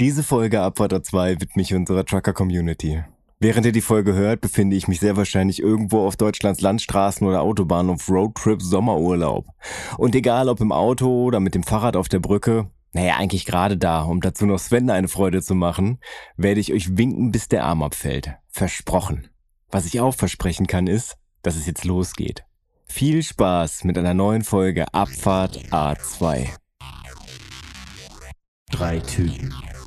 Diese Folge Abfahrt 2 widme ich unserer Trucker-Community. Während ihr die Folge hört, befinde ich mich sehr wahrscheinlich irgendwo auf Deutschlands Landstraßen oder Autobahnen auf Roadtrip Sommerurlaub. Und egal ob im Auto oder mit dem Fahrrad auf der Brücke, naja, eigentlich gerade da, um dazu noch Sven eine Freude zu machen, werde ich euch winken, bis der Arm abfällt. Versprochen. Was ich auch versprechen kann, ist, dass es jetzt losgeht. Viel Spaß mit einer neuen Folge Abfahrt A2. Drei Typen,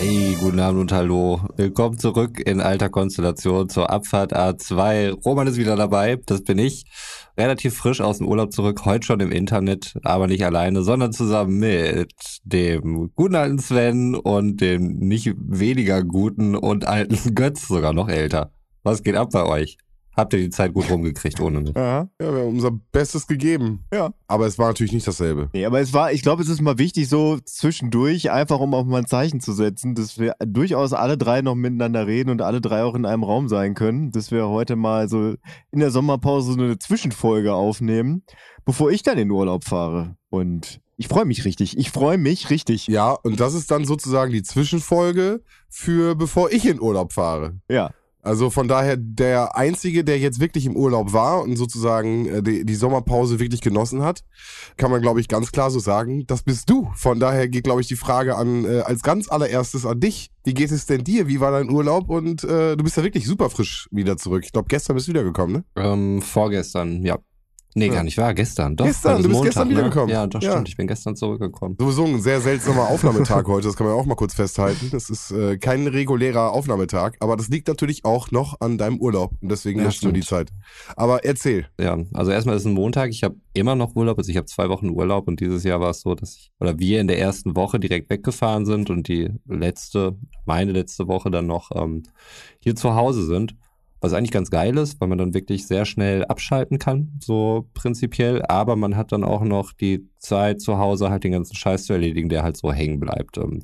Hey, guten Abend und hallo. Willkommen zurück in alter Konstellation zur Abfahrt A2. Roman ist wieder dabei, das bin ich. Relativ frisch aus dem Urlaub zurück, heute schon im Internet, aber nicht alleine, sondern zusammen mit dem guten alten Sven und dem nicht weniger guten und alten Götz, sogar noch älter. Was geht ab bei euch? Habt ihr die Zeit gut rumgekriegt ohne mich? Ja, ja, wir haben unser Bestes gegeben. Ja. Aber es war natürlich nicht dasselbe. Nee, aber es war, ich glaube, es ist mal wichtig, so zwischendurch, einfach um auch mal ein Zeichen zu setzen, dass wir durchaus alle drei noch miteinander reden und alle drei auch in einem Raum sein können, dass wir heute mal so in der Sommerpause so eine Zwischenfolge aufnehmen, bevor ich dann in den Urlaub fahre. Und ich freue mich richtig. Ich freue mich richtig. Ja, und das ist dann sozusagen die Zwischenfolge für bevor ich in Urlaub fahre. Ja. Also von daher der Einzige, der jetzt wirklich im Urlaub war und sozusagen äh, die, die Sommerpause wirklich genossen hat, kann man, glaube ich, ganz klar so sagen, das bist du. Von daher geht, glaube ich, die Frage an äh, als ganz allererstes an dich. Wie geht es denn dir? Wie war dein Urlaub? Und äh, du bist ja wirklich super frisch wieder zurück. Ich glaube, gestern bist du wiedergekommen, ne? Ähm, vorgestern, ja. Nee, gar nicht wahr, gestern. Doch, Gestern, es du bist Montag, gestern ne? wiedergekommen. Ja, doch Ja. stimmt, ich bin gestern zurückgekommen. Sowieso ein sehr seltsamer Aufnahmetag heute, das kann man ja auch mal kurz festhalten. Das ist äh, kein regulärer Aufnahmetag, aber das liegt natürlich auch noch an deinem Urlaub und deswegen Ja, nutzt du die Zeit. Aber erzähl. Ja, also erstmal ist es ein Montag. Ich habe immer noch Urlaub, also ich habe zwei Wochen Urlaub und dieses Jahr war es so, dass ich oder wir in der ersten Woche direkt weggefahren sind und die letzte, meine letzte Woche dann noch ähm, hier zu Hause sind. Was eigentlich ganz geil ist, weil man dann wirklich sehr schnell abschalten kann, so prinzipiell. Aber man hat dann auch noch die Zeit zu Hause halt den ganzen Scheiß zu erledigen, der halt so hängen bleibt. Ähm,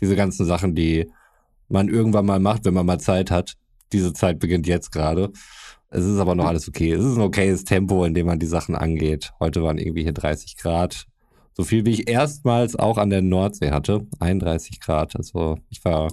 diese ganzen Sachen, die man irgendwann mal macht, wenn man mal Zeit hat. Diese Zeit beginnt jetzt gerade. Es ist aber noch alles okay. Es ist ein okayes Tempo, in dem man die Sachen angeht. Heute waren irgendwie hier 30 Grad. So viel wie ich erstmals auch an der Nordsee hatte. 31 Grad. Also ich war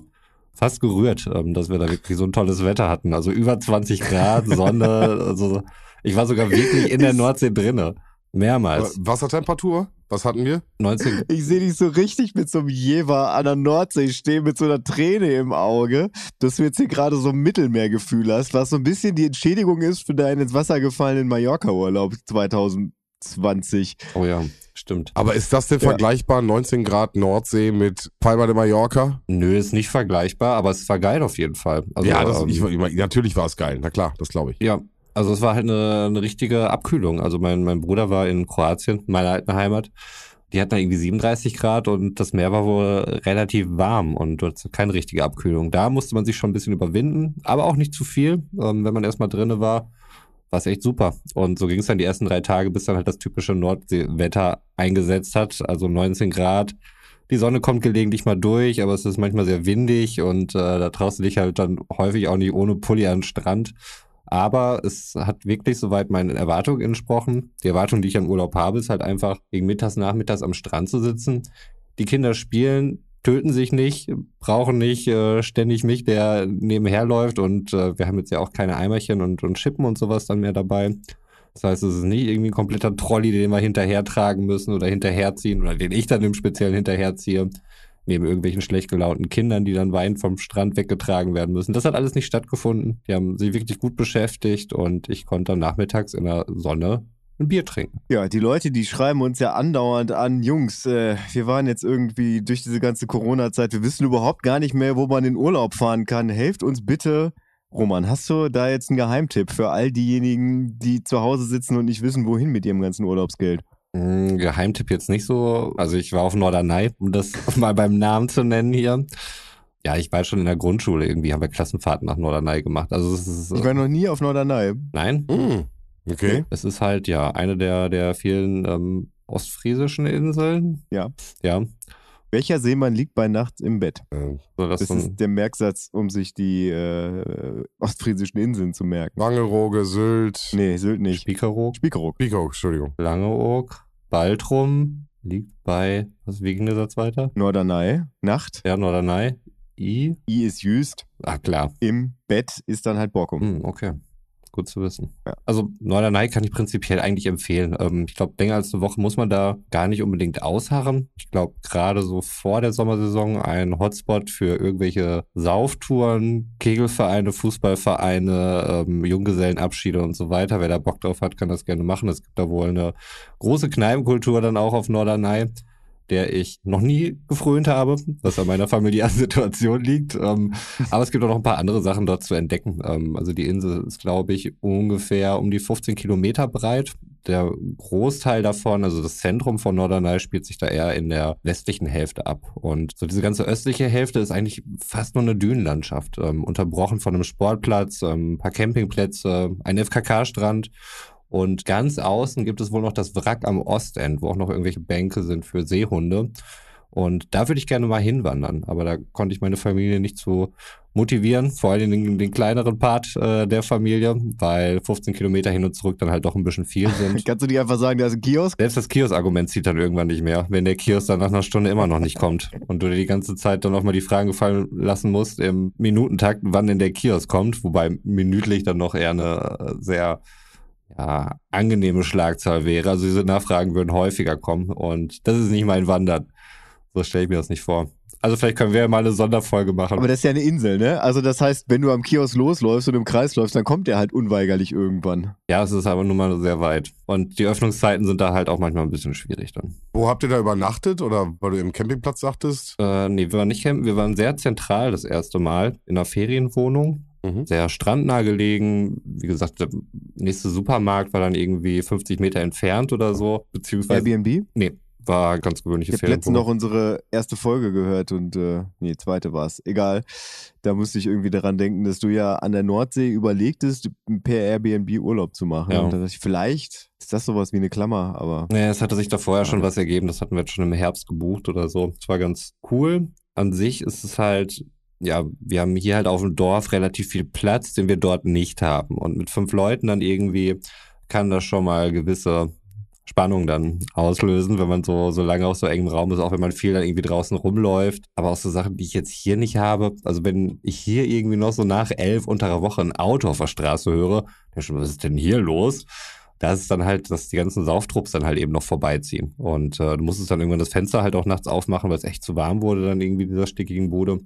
fast gerührt, ähm, dass wir da wirklich so ein tolles Wetter hatten. Also über 20 Grad, Sonne. Also ich war sogar wirklich in der Nordsee drinne. Mehrmals. Wassertemperatur, was hatten wir? 19, Ich sehe dich so richtig mit so einem Jever an der Nordsee stehen, mit so einer Träne im Auge, dass du jetzt hier gerade so ein Mittelmeergefühl hast, was so ein bisschen die Entschädigung ist für deinen ins Wasser gefallenen Mallorca-Urlaub 2020. oh ja, stimmt. Aber ist das denn Ja. vergleichbar, 19 Grad Nordsee mit Palma de Mallorca? Nö, ist nicht vergleichbar, aber es war geil auf jeden Fall. Also, ja, das, ähm, ich, ich, natürlich war es geil, na klar, das glaube ich. Ja, also es war halt eine, eine richtige Abkühlung. Also mein, mein Bruder war in Kroatien, meiner alten Heimat. Die hatten da irgendwie 37 Grad und das Meer war wohl relativ warm und dort keine richtige Abkühlung. Da musste man sich schon ein bisschen überwinden, aber auch nicht zu viel. Ähm, wenn man erstmal drinne war, war es echt super. Und so ging es dann die ersten drei Tage, bis dann halt das typische Nordseewetter eingesetzt hat. Also 19 Grad. Die Sonne kommt gelegentlich mal durch, aber es ist manchmal sehr windig und äh, da traust du dich halt dann häufig auch nicht ohne Pulli an den Strand. Aber es hat wirklich soweit meinen Erwartungen entsprochen. Die Erwartung, die ich am Urlaub habe, ist halt einfach gegen mittags, nachmittags am Strand zu sitzen. Die Kinder spielen, töten sich nicht, brauchen nicht äh, ständig mich, der nebenher läuft. Und äh, wir haben jetzt ja auch keine Eimerchen und, und Schippen und sowas dann mehr dabei. Das heißt, es ist nicht irgendwie ein kompletter Trolley, den wir hinterher tragen müssen oder hinterherziehen oder den ich dann im Speziellen hinterherziehe. Neben irgendwelchen schlecht gelaunten Kindern, die dann weinend vom Strand weggetragen werden müssen. Das hat alles nicht stattgefunden. Die haben sich wirklich gut beschäftigt und ich konnte nachmittags in der Sonne ein Bier trinken. Ja, die Leute, die schreiben uns ja andauernd an, Jungs, äh, wir waren jetzt irgendwie durch diese ganze Corona-Zeit, wir wissen überhaupt gar nicht mehr, wo man in Urlaub fahren kann. Helft uns bitte. Roman, hast du da jetzt einen Geheimtipp für all diejenigen, die zu Hause sitzen und nicht wissen, wohin mit ihrem ganzen Urlaubsgeld? Hm, Geheimtipp jetzt nicht so. Also ich war auf Norderney, um das mal beim Namen zu nennen hier. Ja, ich war schon in der Grundschule irgendwie, haben wir Klassenfahrten nach Norderney gemacht. Also es ist, Ich war noch nie auf Norderney. nein, Hm. Okay. es ist halt ja eine der, der vielen ähm, ostfriesischen Inseln. Ja. Ja, Welcher Seemann liegt bei Nacht im Bett? Äh, so das, ist der Merksatz, um sich die äh, ostfriesischen Inseln zu merken. Wangerooge, Sylt, Nee, Sylt nicht. Spiekeroog, Spiekeroog. Pico, Entschuldigung. Langeoog, Baltrum liegt bei, was wie ging der Satz weiter? Norderney, Nacht. Ja, Norderney. I. I ist Jüst. Ah, klar. Im Bett ist dann halt Borkum. Hm, okay. Gut zu wissen. Ja. Also Norderney kann ich prinzipiell eigentlich empfehlen. Ähm, ich glaube, länger als eine Woche muss man da gar nicht unbedingt ausharren. Ich glaube, gerade so vor der Sommersaison ein Hotspot für irgendwelche Sauftouren, Kegelvereine, Fußballvereine, ähm, Junggesellenabschiede und so weiter. Wer da Bock drauf hat, kann das gerne machen. Es gibt da wohl eine große Kneipenkultur dann auch auf Norderney der ich noch nie gefrönt habe, was an meiner familiären Situation liegt. Ähm, aber es gibt auch noch ein paar andere Sachen dort zu entdecken. Ähm, also die Insel ist, glaube ich, ungefähr um die 15 Kilometer breit. Der Großteil davon, also das Zentrum von Norderney, spielt sich da eher in der westlichen Hälfte ab. Und so diese ganze östliche Hälfte ist eigentlich fast nur eine Dünenlandschaft, ähm, unterbrochen von einem Sportplatz, ähm, ein paar Campingplätze, ein FKK-Strand und ganz außen gibt es wohl noch das Wrack am Ostend, wo auch noch irgendwelche Bänke sind für Seehunde. Und da würde ich gerne mal hinwandern, aber da konnte ich meine Familie nicht zu motivieren, vor allem den, den kleineren Part äh, der Familie, weil 15 Kilometer hin und zurück dann halt doch ein bisschen viel sind. Kannst du nicht einfach sagen, da ist ein Kiosk? Selbst das Kiosk-Argument zieht dann irgendwann nicht mehr, wenn der Kiosk dann nach einer Stunde immer noch nicht kommt und du dir die ganze Zeit dann nochmal die Fragen gefallen lassen musst im Minutentakt, wann denn der Kiosk kommt, wobei minütlich dann noch eher eine äh, sehr ja, angenehme Schlagzahl wäre. Also diese Nachfragen würden häufiger kommen und das ist nicht mein Wandern. So stelle ich mir das nicht vor. Also vielleicht können wir ja mal eine Sonderfolge machen. Aber das ist ja eine Insel, ne? Also das heißt, wenn du am Kiosk losläufst und im Kreis läufst, dann kommt der halt unweigerlich irgendwann. ja, es ist aber nun mal sehr weit. Und die Öffnungszeiten sind da halt auch manchmal ein bisschen schwierig dann. Wo habt ihr da übernachtet? Oder weil du im Campingplatz sagtest? Äh, nee, wir waren nicht campen, wir waren sehr zentral das erste Mal in einer Ferienwohnung. Mhm. Sehr strandnah gelegen. Wie gesagt, der nächste Supermarkt war dann irgendwie 50 Meter entfernt oder so. Beziehungsweise, Airbnb? nee, war ganz gewöhnliche Ich habe letztens noch unsere erste Folge gehört und äh, nee, zweite war es. Egal. Da musste ich irgendwie daran denken, dass du ja an der Nordsee überlegtest, per Airbnb Urlaub zu machen. Ja. Und dann dachte ich, vielleicht ist das sowas wie eine Klammer, aber Nee, es hatte sich da vorher schon was ergeben. Das hatten wir jetzt schon im Herbst gebucht oder so. Es war ganz cool. An sich ist es halt, ja, wir haben hier halt auf dem Dorf relativ viel Platz, den wir dort nicht haben. Und mit fünf Leuten dann irgendwie kann das schon mal gewisse Spannung dann auslösen, wenn man so, so lange auf so engem Raum ist, auch wenn man viel dann irgendwie draußen rumläuft. Aber auch so Sachen, die ich jetzt hier nicht habe. Also wenn ich hier irgendwie noch so nach elf unter Woche ein Auto auf der Straße höre, ja schon, was ist denn hier los? Da ist es dann halt, dass die ganzen Sauftrupps dann halt eben noch vorbeiziehen. Und äh, du musstest dann irgendwann das Fenster halt auch nachts aufmachen, weil es echt zu warm wurde, dann irgendwie in dieser stickigen Bude.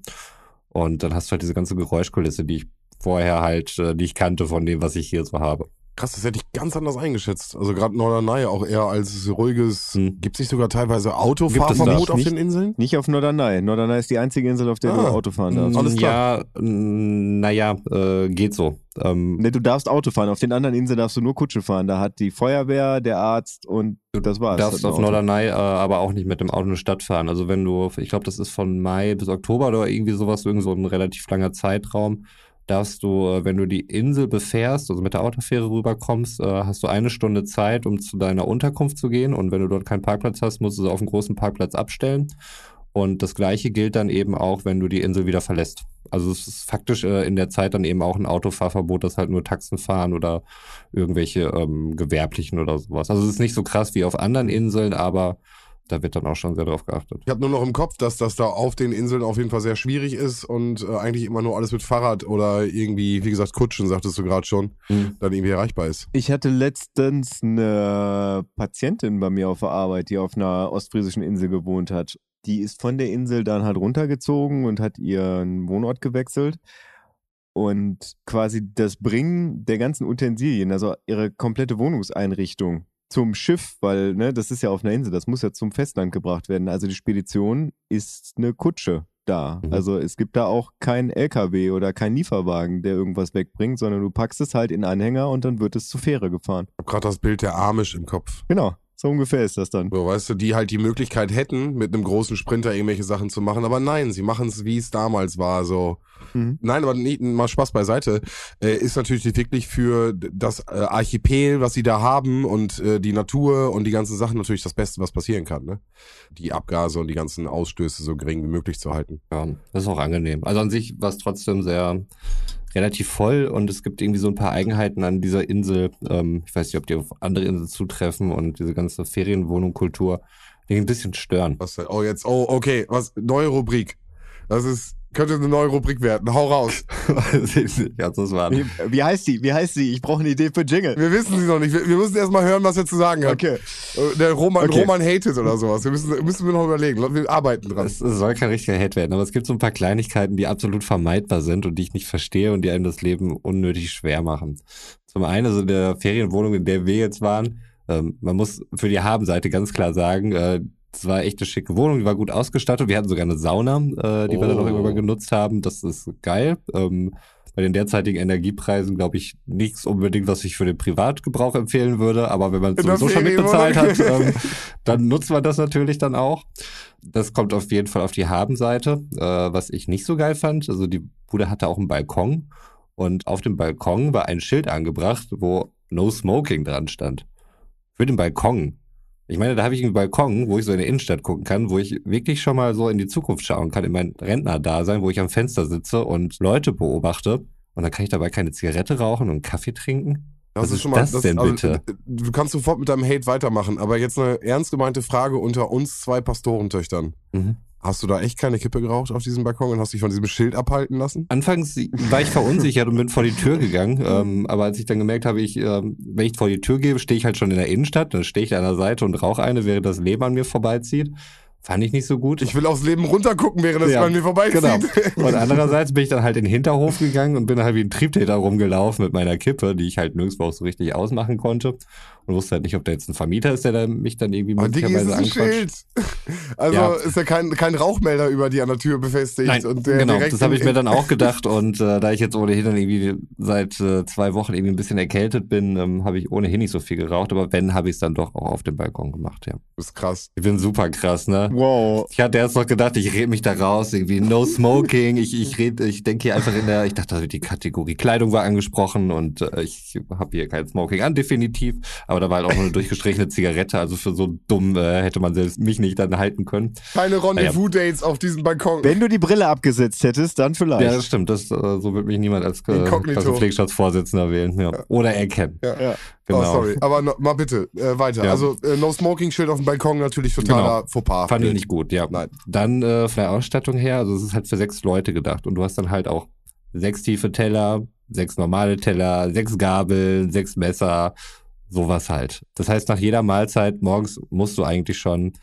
Und dann hast du halt diese ganze Geräuschkulisse, die ich vorher halt, äh, ich kannte von dem, was ich hier so habe. Krass, das hätte ich ganz anders eingeschätzt. Also gerade Norderney auch eher als ruhiges. Hm. Gibt es nicht sogar teilweise Autofahrverbot auf Nicht? den Inseln? nicht auf Norderney. Norderney ist die einzige Insel, auf der du Ah. Auto fahren darfst. Alles klar. Ja, naja, äh, geht so. Ähm, Ne, du darfst Auto fahren. Auf den anderen Inseln darfst du nur Kutsche fahren. Da hat die Feuerwehr, der Arzt und das war's. Du darfst auf. Norderney äh, aber auch nicht mit dem Auto in eine Stadt fahren. Also wenn du, ich glaube, das ist von Mai bis Oktober oder irgendwie sowas, irgend so ein relativ langer Zeitraum, darfst du, äh, wenn du die Insel befährst, also mit der Autofähre rüberkommst, äh, hast du eine Stunde Zeit, um zu deiner Unterkunft zu gehen. Und wenn du dort keinen Parkplatz hast, musst du sie auf einem großen Parkplatz abstellen. Und das Gleiche gilt dann eben auch, wenn du die Insel wieder verlässt. Also es ist faktisch äh, in der Zeit dann eben auch ein Autofahrverbot, das halt nur Taxen fahren oder irgendwelche ähm, gewerblichen oder sowas. Also es ist nicht so krass wie auf anderen Inseln, aber da wird dann auch schon sehr drauf geachtet. Ich habe nur noch im Kopf, dass das da auf den Inseln auf jeden Fall sehr schwierig ist und äh, eigentlich immer nur alles mit Fahrrad oder irgendwie, wie gesagt, Kutschen, sagtest du gerade schon, Mhm. dann irgendwie erreichbar ist. Ich hatte letztens eine Patientin bei mir auf der Arbeit, die auf einer ostfriesischen Insel gewohnt hat. Die ist von der Insel dann halt runtergezogen und hat ihren Wohnort gewechselt. Und quasi das Bringen der ganzen Utensilien, also ihre komplette Wohnungseinrichtung zum Schiff, weil ne, das ist ja auf einer Insel, das muss ja zum Festland gebracht werden. Also die Spedition ist eine Kutsche da. Mhm. Also es gibt da auch keinen LKW oder keinen Lieferwagen, der irgendwas wegbringt, sondern du packst es halt in Anhänger und dann wird es zur Fähre gefahren. Ich habe gerade das Bild der Amish im Kopf. Genau. So ungefähr ist das dann. So, weißt du, die halt die Möglichkeit hätten, mit einem großen Sprinter irgendwelche Sachen zu machen, aber nein, sie machen es, wie es damals war, so. Mhm. Nein, aber nicht, mal Spaß beiseite, äh, ist natürlich wirklich für das äh, Archipel, was sie da haben und äh, die Natur und die ganzen Sachen natürlich das Beste, was passieren kann, ne? Die Abgase und die ganzen Ausstöße so gering wie möglich zu halten. Ja, das ist auch angenehm. Also an sich war es trotzdem sehr relativ voll und es gibt irgendwie so ein paar Eigenheiten an dieser Insel. Ähm, ich weiß nicht, ob die auf andere Inseln zutreffen und diese ganze Ferienwohnungkultur, die ein bisschen stören. Was? Oh, jetzt, oh, okay, was, neue Rubrik. Das ist, könnte eine neue Rubrik werden. Hau raus. ja, das war Wie, wie heißt die? Wie heißt sie? Ich brauche eine Idee für Jingle. Wir wissen sie noch nicht. Wir, wir müssen erst mal hören, was er zu sagen hat. Okay. Äh, Der Roman, Okay. Roman hatet oder sowas. Wir müssen, müssen wir noch überlegen. Wir arbeiten dran. Es, es soll kein richtiger Hate werden, aber es gibt so ein paar Kleinigkeiten, die absolut vermeidbar sind und die ich nicht verstehe und die einem das Leben unnötig schwer machen. Zum einen, also in der Ferienwohnung, in der wir jetzt waren, ähm, man muss für die Habenseite ganz klar sagen, äh, es war echt eine schicke Wohnung, die war gut ausgestattet. Wir hatten sogar eine Sauna, äh, die wir dann auch Oh. irgendwann mal genutzt haben. Das ist geil. Ähm, bei den derzeitigen Energiepreisen glaube ich nichts unbedingt, was ich für den Privatgebrauch empfehlen würde. Aber wenn man es sowieso schon mitbezahlt hat, ähm, dann nutzt man das natürlich dann auch. Das kommt auf jeden Fall auf die Habenseite. Äh, was ich nicht so geil fand, also die Bude hatte auch einen Balkon und auf dem Balkon war ein Schild angebracht, wo No Smoking dran stand. Für den Balkon. Ich meine, da habe ich einen Balkon, wo ich so in die Innenstadt gucken kann, wo ich wirklich schon mal so in die Zukunft schauen kann, in mein Rentnerdasein, wo ich am Fenster sitze und Leute beobachte. Und dann kann ich dabei keine Zigarette rauchen und Kaffee trinken. Was ist das denn bitte? äh, Du kannst sofort mit deinem Hate weitermachen, aber jetzt eine ernst gemeinte Frage unter uns zwei Pastorentöchtern. Mhm. Hast du da echt keine Kippe geraucht auf diesem Balkon und hast dich von diesem Schild abhalten lassen? Anfangs war ich verunsichert und bin vor die Tür gegangen. Ähm, aber als ich dann gemerkt habe, ich, ähm, wenn ich vor die Tür gehe, stehe ich halt schon in der Innenstadt, dann stehe ich da an der Seite und rauche eine, während das Leben an mir vorbeizieht. Fand ich nicht so gut. Ich will aufs Leben runtergucken, während es Ja, bei mir vorbeizieht. Genau. Und andererseits bin ich dann halt in den Hinterhof gegangen und bin halt wie ein Triebtäter rumgelaufen mit meiner Kippe, die ich halt nirgendwo auch so richtig ausmachen konnte. Und wusste halt nicht, ob da jetzt ein Vermieter ist, der da mich dann irgendwie möglicherweise anquatscht. Schild. Also Ja. ist ja kein, kein Rauchmelder über die an der Tür befestigt. Nein, und der genau, das habe ich mir dann auch gedacht und äh, da ich jetzt ohnehin dann irgendwie seit äh, zwei Wochen irgendwie ein bisschen erkältet bin, ähm, habe ich ohnehin nicht so viel geraucht, aber wenn, habe ich es dann doch auch auf dem Balkon gemacht, ja. Das ist krass. Ich bin super krass, ne? Wow. Ich hatte erst noch gedacht, ich red mich da raus, irgendwie no smoking. Ich, ich red, ich denke hier einfach in der, ich dachte, die Kategorie Kleidung war angesprochen und äh, ich habe hier kein Smoking an, definitiv. Aber da war halt auch nur eine durchgestrichene Zigarette, also für so dumm äh, hätte man selbst mich nicht dann halten können. Keine Rendezvous-Dates auf diesem Balkon. Wenn du die Brille abgesetzt hättest, dann vielleicht. Ja, das stimmt. Das, äh, so wird mich niemand als äh, Inkognito. Klassenpflegestaatsvorsitzender wählen. Ja. Oder erkennen. Ja. Ja. Genau. Oh, sorry. Aber no, mal bitte, äh, weiter. Ja. Also, äh, No-Smoking-Schild auf dem Balkon natürlich totaler Genau. Fauxpas. Fand ich nicht gut, ja. Nein. Dann äh, von der Ausstattung her, also es ist halt für sechs Leute gedacht und du hast dann halt auch sechs tiefe Teller, sechs normale Teller, sechs Gabeln, sechs Messer, sowas halt. Das heißt, nach jeder Mahlzeit morgens musst du eigentlich schon,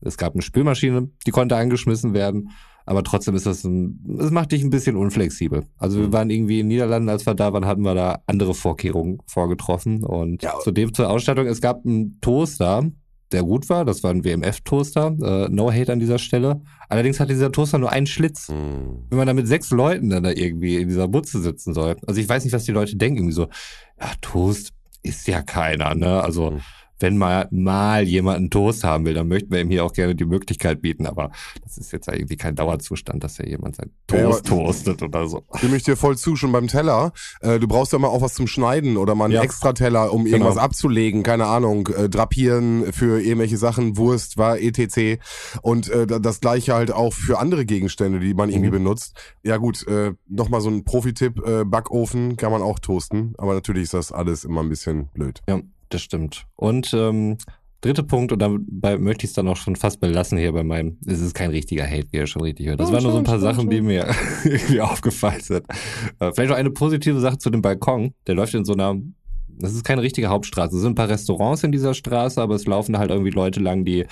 es gab eine Spülmaschine, die konnte angeschmissen werden, aber trotzdem ist das ein, es macht dich ein bisschen unflexibel. Also Mhm. wir waren irgendwie in Niederlanden, als wir da waren, hatten wir da andere Vorkehrungen vorgetroffen und Ja. zudem zur Ausstattung, es gab einen Toaster, der gut war. Das war ein WMF-Toaster. Äh, no hate an dieser Stelle. Allerdings hatte dieser Toaster nur einen Schlitz. Hm. Wenn man da mit sechs Leuten dann da irgendwie in dieser Butze sitzen soll. Also ich weiß nicht, was die Leute denken. Irgendwie so, ja, Toast ist ja keiner, ne? Also Mhm. Wenn mal, mal jemand einen Toast haben will, dann möchten wir ihm hier auch gerne die Möglichkeit bieten. Aber das ist jetzt ja irgendwie kein Dauerzustand, dass ja jemand sein Ja, Toast aber- toastet oder so. Stimme ich dir voll zu, schon beim Teller. Äh, du brauchst ja mal auch was zum Schneiden oder mal einen Ja. extra Teller, um irgendwas Genau. abzulegen, keine Ahnung, äh, drapieren für irgendwelche Sachen, Wurst, war etc. Und äh, da- das gleiche halt auch für andere Gegenstände, die man irgendwie Mhm. benutzt. Ja gut, äh, nochmal so ein Profi-Tipp, äh, Backofen kann man auch toasten, aber natürlich ist das alles immer ein bisschen blöd. Ja, das stimmt. Und ähm, dritter Punkt, und dabei möchte ich es dann auch schon fast belassen hier bei meinem, es ist kein richtiger Hate, wie ihr schon richtig hört. Das Ja, waren nur so ein paar schon, Sachen, schon. die mir irgendwie aufgefallen sind. Äh, vielleicht noch eine positive Sache zu dem Balkon. Der läuft in so einer, das ist keine richtige Hauptstraße. Es sind ein paar Restaurants in dieser Straße, aber es laufen halt irgendwie Leute lang, die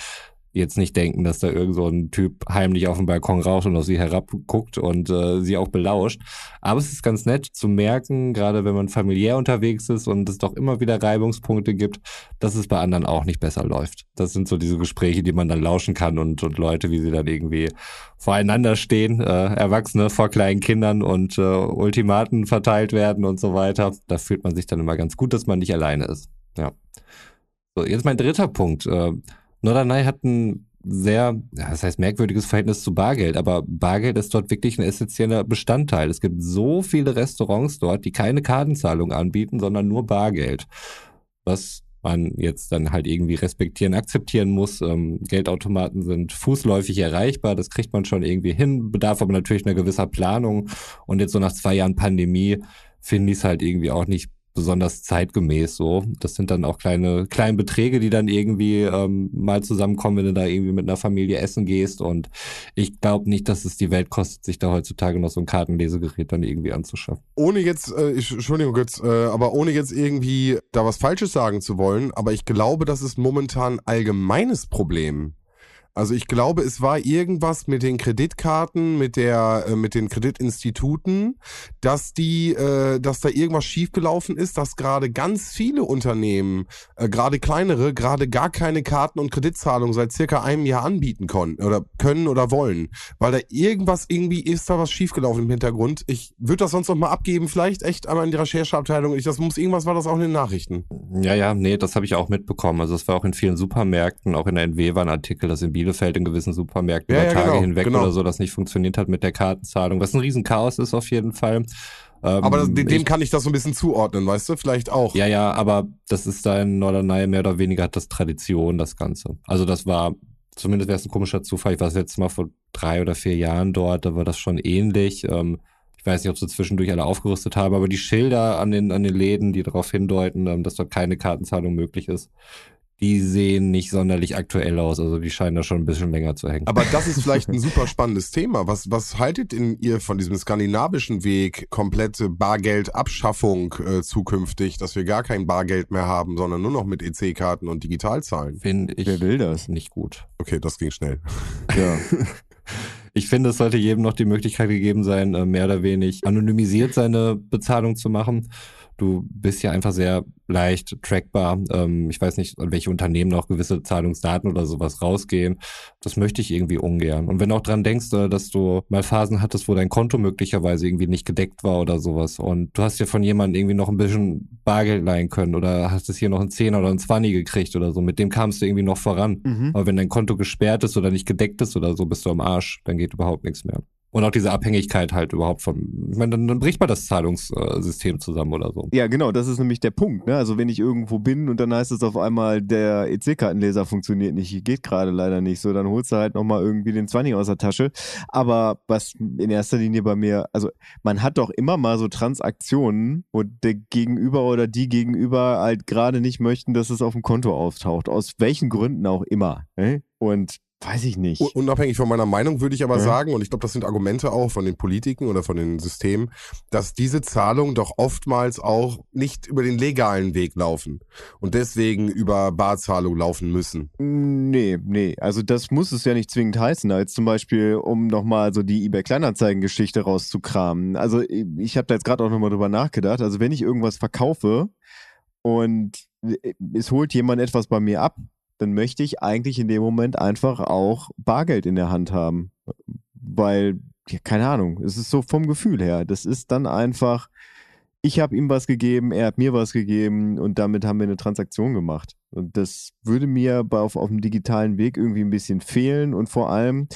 jetzt nicht denken, dass da irgend so ein Typ heimlich auf dem Balkon raucht und auf sie herabguckt und äh, sie auch belauscht. Aber es ist ganz nett zu merken, gerade wenn man familiär unterwegs ist und es doch immer wieder Reibungspunkte gibt, dass es bei anderen auch nicht besser läuft. Das sind so diese Gespräche, die man dann lauschen kann und, und Leute, wie sie dann irgendwie voreinander stehen, äh, Erwachsene vor kleinen Kindern und äh, Ultimaten verteilt werden und so weiter. Da fühlt man sich dann immer ganz gut, dass man nicht alleine ist. Ja. So, jetzt mein dritter Punkt. Äh, Norderney hat ein sehr, das heißt merkwürdiges Verhältnis zu Bargeld, aber Bargeld ist dort wirklich ein essentieller Bestandteil. Es gibt so viele Restaurants dort, die keine Kartenzahlung anbieten, sondern nur Bargeld. Was man jetzt dann halt irgendwie respektieren, akzeptieren muss. Ähm, Geldautomaten sind fußläufig erreichbar, das kriegt man schon irgendwie hin, bedarf aber natürlich einer gewisser Planung. Und jetzt so nach zwei Jahren Pandemie finde ich es halt irgendwie auch nicht besonders zeitgemäß so. Das sind dann auch kleine, kleine Beträge, die dann irgendwie ähm, mal zusammenkommen, wenn du da irgendwie mit einer Familie essen gehst. Und ich glaube nicht, dass es die Welt kostet, sich da heutzutage noch so ein Kartenlesegerät dann irgendwie anzuschaffen. Ohne jetzt, äh, ich, Entschuldigung Götz, äh, aber ohne jetzt irgendwie da was Falsches sagen zu wollen, aber ich glaube, das ist momentan allgemeines Problem also ich glaube, es war irgendwas mit den Kreditkarten, mit der, äh, mit den Kreditinstituten, dass die, äh, dass da irgendwas schiefgelaufen ist, dass gerade ganz viele Unternehmen, äh, gerade kleinere, gerade gar keine Karten und Kreditzahlungen seit circa einem Jahr anbieten konnten oder können oder wollen, weil da irgendwas irgendwie ist da was schiefgelaufen im Hintergrund. Ich würde das sonst noch mal abgeben, vielleicht echt einmal in die Rechercheabteilung. Ich, das muss irgendwas war das auch in den Nachrichten. Ja, ja, nee, das habe ich auch mitbekommen. Also es war auch in vielen Supermärkten, auch in der NW war ein Artikel, dass in Bielefeld Bielefeld in gewissen Supermärkten ja, über Tage genau, hinweg genau. oder so, das nicht funktioniert hat mit der Kartenzahlung, was ein Riesenchaos ist auf jeden Fall. Ähm, aber das, dem ich, kann ich das so ein bisschen zuordnen, weißt du? Vielleicht auch. Ja, ja, aber das ist da in Norderney mehr oder weniger hat das Tradition, das Ganze. Also das war, zumindest wäre es ein komischer Zufall. Ich war das letzte Mal vor drei oder vier Jahren dort, da war das schon ähnlich. Ähm, ich weiß nicht, ob sie zwischendurch alle aufgerüstet haben, aber die Schilder an den, an den Läden, die darauf hindeuten, ähm, dass dort keine Kartenzahlung möglich ist, die sehen nicht sonderlich aktuell aus. Also die scheinen da schon ein bisschen länger zu hängen. Aber das ist vielleicht ein super spannendes Thema. Was, was haltet in ihr von diesem skandinavischen Weg, komplette Bargeldabschaffung äh, zukünftig, dass wir gar kein Bargeld mehr haben, sondern nur noch mit EC-Karten und Digitalzahlen? Finde ich Wer will das? nicht gut. Okay, das ging schnell. Ja. Ich finde, es sollte jedem noch die Möglichkeit gegeben sein, äh, mehr oder weniger anonymisiert seine Bezahlung zu machen. Du bist ja einfach sehr leicht trackbar. Ähm, ich weiß nicht, an welche Unternehmen noch gewisse Zahlungsdaten oder sowas rausgehen. Das möchte ich irgendwie ungern. Und wenn du auch dran denkst, äh, dass du mal Phasen hattest, wo dein Konto möglicherweise irgendwie nicht gedeckt war oder sowas und du hast ja von jemandem irgendwie noch ein bisschen Bargeld leihen können oder hast es hier noch ein Zehner oder ein Zwanni gekriegt oder so, mit dem kamst du irgendwie noch voran. Mhm. Aber wenn dein Konto gesperrt ist oder nicht gedeckt ist oder so, bist du am Arsch, dann geht überhaupt nichts mehr. Und auch diese Abhängigkeit halt überhaupt von, ich meine, dann, dann bricht man das Zahlungssystem zusammen oder so. Ja, genau, das ist nämlich der Punkt. Ne? Also wenn ich irgendwo bin und dann heißt es auf einmal, der EC-Kartenleser funktioniert nicht, geht gerade leider nicht so, dann holst du halt nochmal irgendwie den 20 aus der Tasche. Aber was in erster Linie bei mir, also man hat doch immer mal so Transaktionen, wo der Gegenüber oder die Gegenüber halt gerade nicht möchten, dass es auf dem Konto auftaucht. Aus welchen Gründen auch immer. Ne? Und Weiß ich nicht. Unabhängig von meiner Meinung würde ich aber ja. sagen, und ich glaube, das sind Argumente auch von den Politiken oder von den Systemen, dass diese Zahlungen doch oftmals auch nicht über den legalen Weg laufen und deswegen über Barzahlung laufen müssen. Nee, nee. Also das muss es ja nicht zwingend heißen, als zum Beispiel, um nochmal so die eBay Kleinanzeigen-Geschichte rauszukramen. Also ich habe da jetzt gerade auch nochmal drüber nachgedacht. Also wenn ich irgendwas verkaufe und es holt jemand etwas bei mir ab, dann möchte ich eigentlich in dem Moment einfach auch Bargeld in der Hand haben. Weil, ja, keine Ahnung, es ist so vom Gefühl her. Das ist dann einfach, ich habe ihm was gegeben, er hat mir was gegeben und damit haben wir eine Transaktion gemacht. Und das würde mir auf, auf dem digitalen Weg irgendwie ein bisschen fehlen. Und vor allem,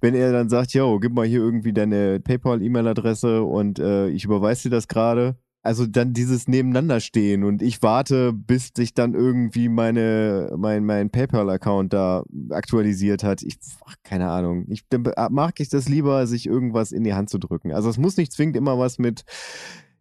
wenn er dann sagt, yo, gib mal hier irgendwie deine PayPal-E-Mail-Adresse und äh, ich überweise dir das gerade, also dann dieses Nebeneinanderstehen und ich warte, bis sich dann irgendwie meine, mein, mein PayPal-Account da aktualisiert hat. Ich, ach, keine Ahnung. Ich, dann mag ich das lieber, sich irgendwas in die Hand zu drücken. Also es muss nicht zwingend immer was mit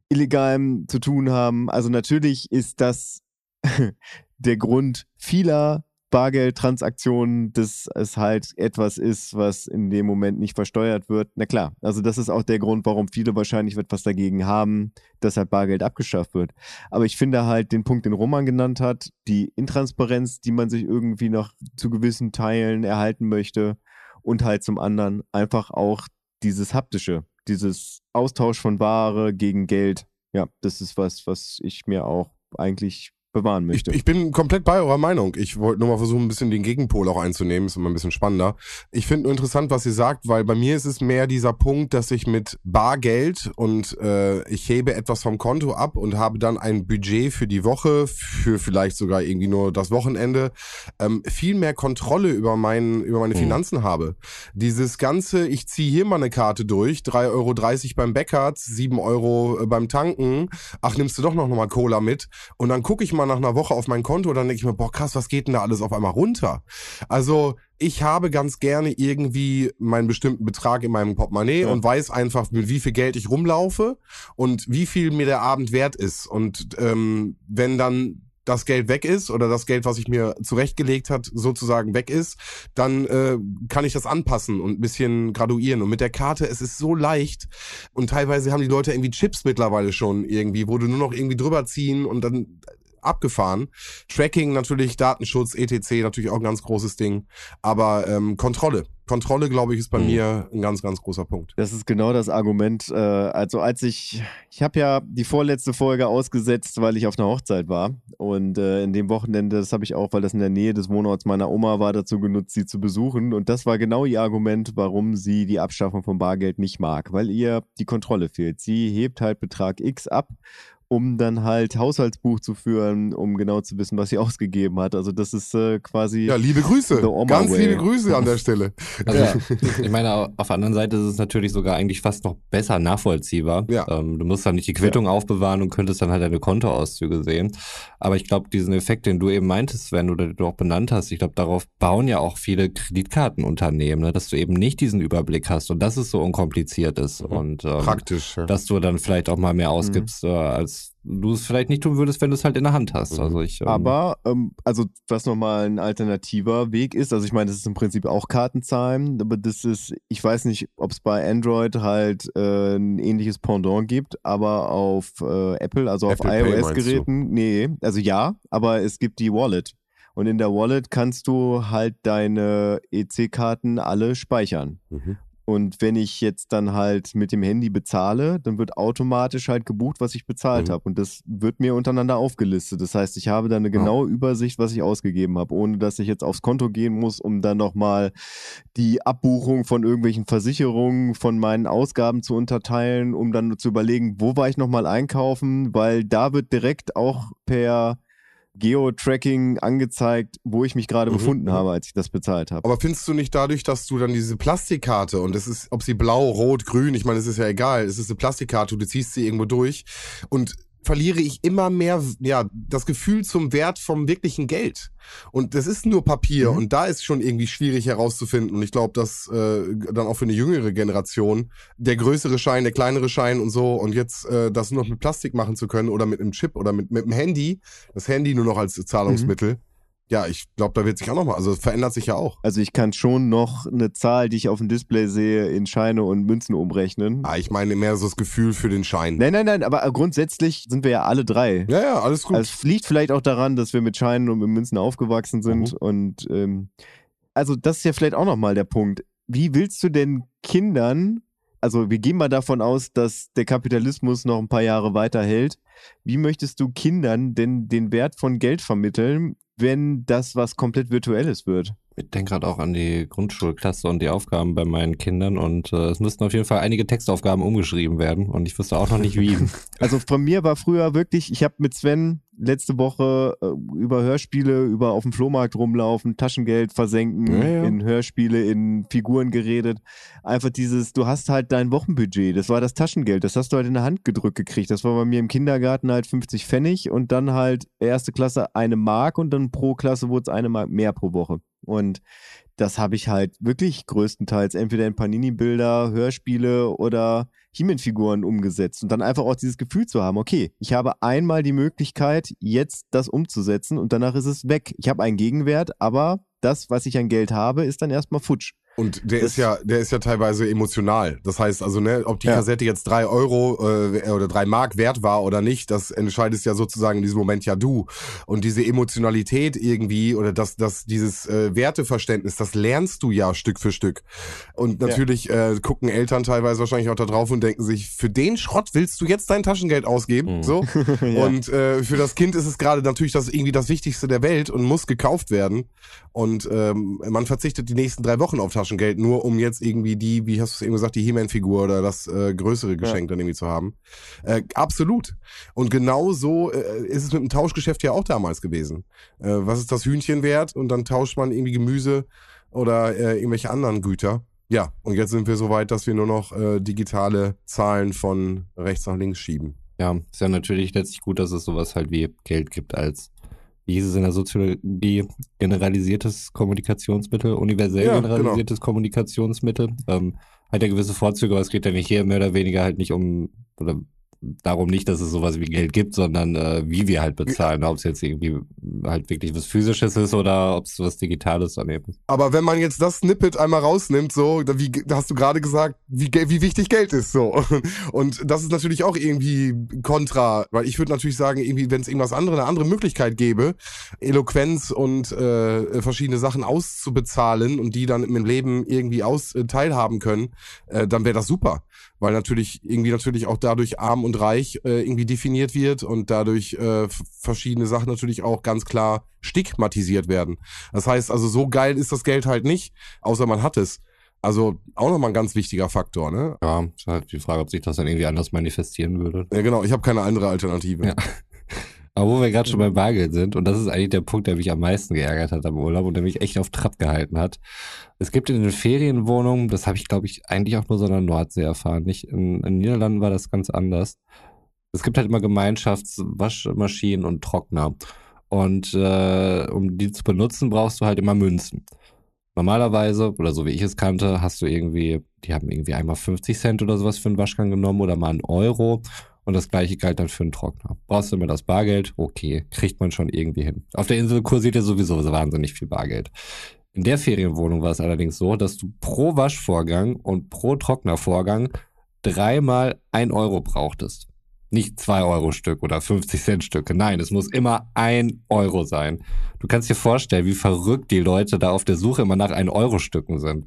Illegalem zu tun haben. Also natürlich ist das der Grund vieler Bargeldtransaktionen, dass es halt etwas ist, was in dem Moment nicht versteuert wird. Na klar, also das ist auch der Grund, warum viele wahrscheinlich etwas dagegen haben, dass halt Bargeld abgeschafft wird. Aber ich finde halt den Punkt, den Roman genannt hat, die Intransparenz, die man sich irgendwie noch zu gewissen Teilen erhalten möchte und halt zum anderen einfach auch dieses haptische, dieses Austausch von Ware gegen Geld. Ja, das ist was, was ich mir auch eigentlich bewahren Ich, möchte. ich bin komplett bei eurer Meinung. Ich wollte nur mal versuchen, ein bisschen den Gegenpol auch einzunehmen. Ist immer ein bisschen spannender. Ich finde nur interessant, was ihr sagt, weil bei mir ist es mehr dieser Punkt, dass ich mit Bargeld und äh, ich hebe etwas vom Konto ab und habe dann ein Budget für die Woche, für vielleicht sogar irgendwie nur das Wochenende, ähm, viel mehr Kontrolle über, mein, über meine Mhm. Finanzen habe. Dieses ganze, ich ziehe hier mal eine Karte durch, 3,30 Euro beim Bäcker, 7 Euro äh, beim Tanken, ach, nimmst du doch noch mal Cola mit und dann gucke ich mal nach einer Woche auf mein Konto dann denke ich mir, boah krass, was geht denn da alles auf einmal runter? Also ich habe ganz gerne irgendwie meinen bestimmten Betrag in meinem Portemonnaie Ja. und weiß einfach, mit wie viel Geld ich rumlaufe und wie viel mir der Abend wert ist. Und ähm, wenn dann das Geld weg ist oder das Geld, was ich mir zurechtgelegt hat, sozusagen weg ist, dann äh, kann ich das anpassen und ein bisschen graduieren. Und mit der Karte, es ist so leicht. Und teilweise haben die Leute irgendwie Chips mittlerweile schon irgendwie, wo du nur noch irgendwie drüber ziehen und dann abgefahren. Tracking natürlich, Datenschutz, etc. natürlich auch ein ganz großes Ding. Aber ähm, Kontrolle. Kontrolle, glaube ich, ist bei Mhm. mir ein ganz, ganz großer Punkt. Das ist genau das Argument. Äh, also als ich, ich habe ja die vorletzte Folge ausgesetzt, weil ich auf einer Hochzeit war. Und äh, in dem Wochenende, das habe ich auch, weil das in der Nähe des Wohnorts meiner Oma war, dazu genutzt, sie zu besuchen. Und das war genau ihr Argument, warum sie die Abschaffung von Bargeld nicht mag, weil ihr die Kontrolle fehlt. Sie hebt halt Betrag X ab um dann halt Haushaltsbuch zu führen, um genau zu wissen, was sie ausgegeben hat. Also das ist äh, quasi Ja, liebe Grüße. Ganz way. liebe Grüße an der Stelle. Also Ja. ich meine, auf der anderen Seite ist es natürlich sogar eigentlich fast noch besser nachvollziehbar. Ja. Ähm, du musst dann nicht die Quittung aufbewahren und könntest dann halt deine Kontoauszüge sehen. Aber ich glaube, diesen Effekt, den du eben meintest, wenn du den du auch benannt hast, ich glaube, darauf bauen ja auch viele Kreditkartenunternehmen, ne, dass du eben nicht diesen Überblick hast und dass es so unkompliziert ist. Mhm. Und ähm, Praktisch. Ja. dass du dann vielleicht auch mal mehr ausgibst, äh, als du es vielleicht nicht tun würdest, wenn du es halt in der Hand hast. Mhm. Also ich, ähm, Aber, ähm, also was nochmal ein alternativer Weg ist, also ich meine, das ist im Prinzip auch Kartenzahlen, aber das ist, ich weiß nicht, ob es bei Android halt äh, ein ähnliches Pendant gibt, aber auf äh, Apple, also Apple auf iOS-Geräten, nee, also ja, aber es gibt die Wallet. Und in der Wallet kannst du halt deine EC-Karten alle speichern. Mhm. Und wenn ich jetzt dann halt mit dem Handy bezahle, dann wird automatisch halt gebucht, was ich bezahlt Mhm. habe. Und das wird mir untereinander aufgelistet. Das heißt, ich habe dann eine genaue Übersicht, was ich ausgegeben habe, ohne dass ich jetzt aufs Konto gehen muss, um dann nochmal die Abbuchung von irgendwelchen Versicherungen von meinen Ausgaben zu unterteilen, um dann zu überlegen, wo war ich nochmal einkaufen, weil da wird direkt auch per Geo-Tracking angezeigt, wo ich mich gerade Mhm, befunden mhm. habe, als ich das bezahlt habe. Aber findest du nicht dadurch, dass du dann diese Plastikkarte und es ist, ob sie blau, rot, grün, ich meine, es ist ja egal, es ist eine Plastikkarte, du ziehst sie irgendwo durch und verliere ich immer mehr, ja, das Gefühl zum Wert vom wirklichen Geld. Und das ist nur Papier Mhm. und da ist schon irgendwie schwierig herauszufinden. Und ich glaube, dass äh, dann auch für eine jüngere Generation der größere Schein, der kleinere Schein und so und jetzt äh, das nur noch mit Plastik machen zu können oder mit einem Chip oder mit, mit einem Handy, das Handy nur noch als Zahlungsmittel. Ja, ich glaube, da wird sich auch nochmal, also es verändert sich ja auch. Also ich kann schon noch eine Zahl, die ich auf dem Display sehe, in Scheine und Münzen umrechnen. Ah, ich meine mehr so das Gefühl für den Schein. Nein, nein, nein, aber grundsätzlich sind wir ja alle drei. Ja, ja, alles gut. Also es liegt vielleicht auch daran, dass wir mit Scheinen und mit Münzen aufgewachsen sind. Mhm. Und ähm, also das ist ja vielleicht auch nochmal der Punkt. Wie willst du denn Kindern, also wir gehen mal davon aus, dass der Kapitalismus noch ein paar Jahre weiterhält. Wie möchtest du Kindern denn den Wert von Geld vermitteln, wenn das was komplett Virtuelles wird? Ich denke gerade auch an die Grundschulklasse und die Aufgaben bei meinen Kindern und äh, es müssten auf jeden Fall einige Textaufgaben umgeschrieben werden und ich wüsste auch noch nicht wie. Also von mir war früher wirklich, ich habe mit Sven letzte Woche äh, über Hörspiele, über auf dem Flohmarkt rumlaufen, Taschengeld versenken, Ja, ja. in Hörspiele, in Figuren geredet. Einfach dieses, du hast halt dein Wochenbudget, das war das Taschengeld, das hast du halt in der Hand gedrückt gekriegt. Das war bei mir im Kindergarten halt 50 Pfennig und dann halt erste Klasse eine Mark und dann pro Klasse wurde es eine Mark mehr pro Woche. Und das habe ich halt wirklich größtenteils entweder in Panini-Bilder, Hörspiele oder He-Man-Figuren umgesetzt und dann einfach auch dieses Gefühl zu haben, okay, ich habe einmal die Möglichkeit, jetzt das umzusetzen und danach ist es weg. Ich habe einen Gegenwert, aber das, was ich an Geld habe, ist dann erstmal futsch. Und der Das- ist ja, der ist ja teilweise emotional. Das heißt also, ne, ob die Ja. Kassette jetzt drei Euro äh, oder drei Mark wert war oder nicht, das entscheidest ja sozusagen in diesem Moment ja du. Und diese Emotionalität irgendwie oder das, das, dieses äh, Werteverständnis, das lernst du ja Stück für Stück. Und natürlich äh, gucken Eltern teilweise wahrscheinlich auch da drauf und denken sich, für den Schrott willst du jetzt dein Taschengeld ausgeben? Mhm. So. Ja. Und äh, für das Kind ist es gerade natürlich das irgendwie das Wichtigste der Welt und muss gekauft werden. Und ähm, man verzichtet die nächsten drei Wochen auf Taschengeld, nur um jetzt irgendwie die, wie hast du es eben gesagt, die He-Man-Figur oder das äh, größere Geschenk dann irgendwie zu haben. Äh, absolut. Und genau so äh, ist es mit dem Tauschgeschäft ja auch damals gewesen. Äh, was ist das Hühnchen wert? Und dann tauscht man irgendwie Gemüse oder äh, irgendwelche anderen Güter. Ja, und jetzt sind wir so weit, dass wir nur noch äh, digitale Zahlen von rechts nach links schieben. Ja, ist ja natürlich letztlich gut, dass es sowas halt wie Geld gibt als, hieß es in der Soziologie, generalisiertes Kommunikationsmittel, universell Ja, generalisiertes Kommunikationsmittel. Ähm, hat ja gewisse Vorzüge, aber es geht ja nicht hier mehr oder weniger halt nicht um, oder darum nicht, dass es sowas wie Geld gibt, sondern äh, wie wir halt bezahlen. Ob es jetzt irgendwie halt wirklich was Physisches ist oder ob es was Digitales daneben ist. Aber wenn man jetzt das Snippet einmal rausnimmt, so, da wie da hast du gerade gesagt, wie, wie wichtig Geld ist, so. Und das ist natürlich auch irgendwie kontra, weil ich würde natürlich sagen, irgendwie, wenn es irgendwas anderes, eine andere Möglichkeit gäbe, Eloquenz und äh, verschiedene Sachen auszubezahlen und die dann im Leben irgendwie aus äh, teilhaben können, äh, dann wäre das super. Weil natürlich irgendwie natürlich auch dadurch arm und reich äh, irgendwie definiert wird und dadurch äh, verschiedene Sachen natürlich auch ganz klar stigmatisiert werden. Das heißt also, so geil ist das Geld halt nicht, außer man hat es. Also auch nochmal ein ganz wichtiger Faktor, ne? Ja, ist halt die Frage, ob sich das dann irgendwie anders manifestieren würde. Ja, genau, ich habe keine andere Alternative. Ja. Aber wo wir gerade schon beim Bargeld sind, und das ist eigentlich der Punkt, der mich am meisten geärgert hat am Urlaub und der mich echt auf Trab gehalten hat. Es gibt in den Ferienwohnungen, das habe ich, glaube ich, eigentlich auch nur so in der Nordsee erfahren. Nicht in, in den Niederlanden war das ganz anders. Es gibt halt immer Gemeinschaftswaschmaschinen und Trockner. Und äh, um die zu benutzen, brauchst du halt immer Münzen. Normalerweise, oder so wie ich es kannte, hast du irgendwie, die haben irgendwie einmal 50 Cent oder sowas für einen Waschgang genommen oder mal einen Euro. Und das gleiche galt dann für einen Trockner. Brauchst du immer das Bargeld? Okay, kriegt man schon irgendwie hin. Auf der Insel kursiert ja sowieso so wahnsinnig viel Bargeld. In der Ferienwohnung war es allerdings so, dass du pro Waschvorgang und pro Trocknervorgang dreimal ein Euro brauchtest. Nicht zwei Euro Stück oder 50 Cent Stücke. Nein, es muss immer ein Euro sein. Du kannst dir vorstellen, wie verrückt die Leute da auf der Suche immer nach ein Euro Stücken sind.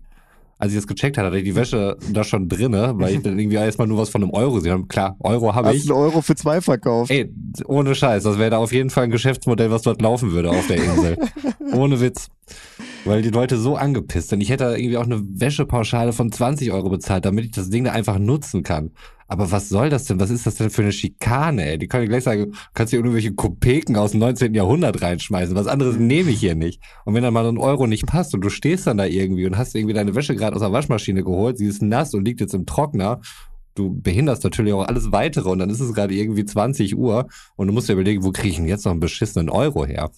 Als ich das gecheckt hatte, hatte ich die Wäsche da schon drinne, weil ich dann irgendwie erstmal nur was von einem Euro gesehen habe. Klar, Euro habe Hast ich. einen Euro für zwei verkauft. Ey, ohne Scheiß, das wäre da auf jeden Fall ein Geschäftsmodell, was dort laufen würde auf der Insel. ohne Witz. Weil die Leute so angepisst sind. Ich hätte da irgendwie auch eine Wäschepauschale von 20 Euro bezahlt, damit ich das Ding da einfach nutzen kann. Aber was soll das denn? Was ist das denn für eine Schikane, ey? Die können ja gleich sagen, du kannst hier irgendwelche Kopeken aus dem 19. Jahrhundert reinschmeißen. Was anderes nehme ich hier nicht. Und wenn dann mal ein Euro nicht passt und du stehst dann da irgendwie und hast irgendwie deine Wäsche gerade aus der Waschmaschine geholt, sie ist nass und liegt jetzt im Trockner, du behinderst natürlich auch alles weitere und dann ist es gerade irgendwie 20 Uhr und du musst dir überlegen, wo kriege ich denn jetzt noch einen beschissenen Euro her?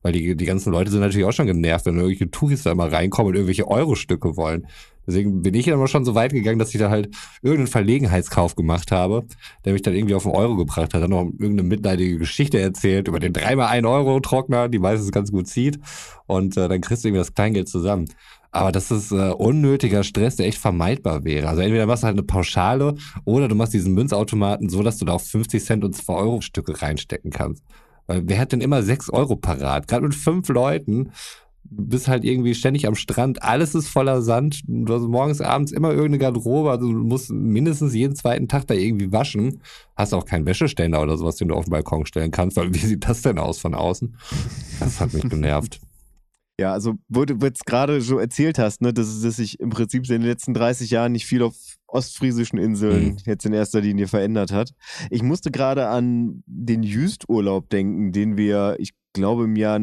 Weil die, die ganzen Leute sind natürlich auch schon genervt, wenn irgendwelche Touris da immer reinkommen und irgendwelche Euro-Stücke wollen. Deswegen bin ich dann mal schon so weit gegangen, dass ich da halt irgendeinen Verlegenheitskauf gemacht habe, der mich dann irgendwie auf einen Euro gebracht hat. Dann noch irgendeine mitleidige Geschichte erzählt über den dreimal ein Euro Trockner, die meistens ganz gut zieht. Und äh, dann kriegst du irgendwie das Kleingeld zusammen. Aber das ist äh, unnötiger Stress, der echt vermeidbar wäre. Also entweder machst du halt eine Pauschale oder du machst diesen Münzautomaten so, dass du da auch 50 Cent und 2 Euro Stücke reinstecken kannst. Weil wer hat denn immer 6 Euro parat? Gerade mit fünf Leuten bist halt irgendwie ständig am Strand, alles ist voller Sand, du hast morgens, abends immer irgendeine Garderobe, also du musst mindestens jeden zweiten Tag da irgendwie waschen, hast auch keinen Wäscheständer oder sowas, den du auf den Balkon stellen kannst, weil wie sieht das denn aus von außen? Das hat mich genervt. Ja, also wo du jetzt gerade so erzählt hast, ne, dass, dass sich im Prinzip in den letzten 30 Jahren nicht viel auf ostfriesischen Inseln Mhm. jetzt in erster Linie verändert hat. Ich musste gerade an den Jüst-Urlaub denken, den wir, ich glaube, im Jahr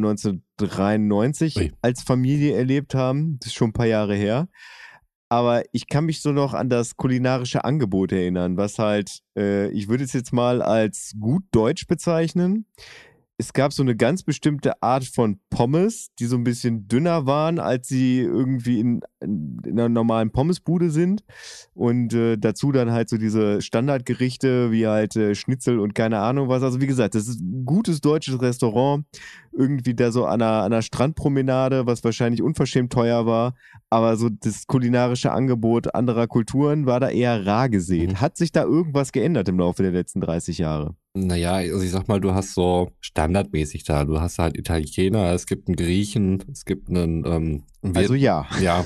1993 Ui. als Familie erlebt haben. Das ist schon ein paar Jahre her. Aber ich kann mich so noch an das kulinarische Angebot erinnern, was halt, äh, ich würde es jetzt mal als gut deutsch bezeichnen es gab so eine ganz bestimmte Art von Pommes, die so ein bisschen dünner waren, als sie irgendwie in, in einer normalen Pommesbude sind. Und äh, dazu dann halt so diese Standardgerichte wie halt äh, Schnitzel und keine Ahnung was. Also wie gesagt, das ist ein gutes deutsches Restaurant. Irgendwie da so an einer, an einer Strandpromenade, was wahrscheinlich unverschämt teuer war, aber so das kulinarische Angebot anderer Kulturen war da eher rar gesehen. Mhm. Hat sich da irgendwas geändert im Laufe der letzten 30 Jahre? Naja, also ich sag mal, du hast so standardmäßig da. Du hast halt Italiener, es gibt einen Griechen, es gibt einen, ähm, Also ja. Ja,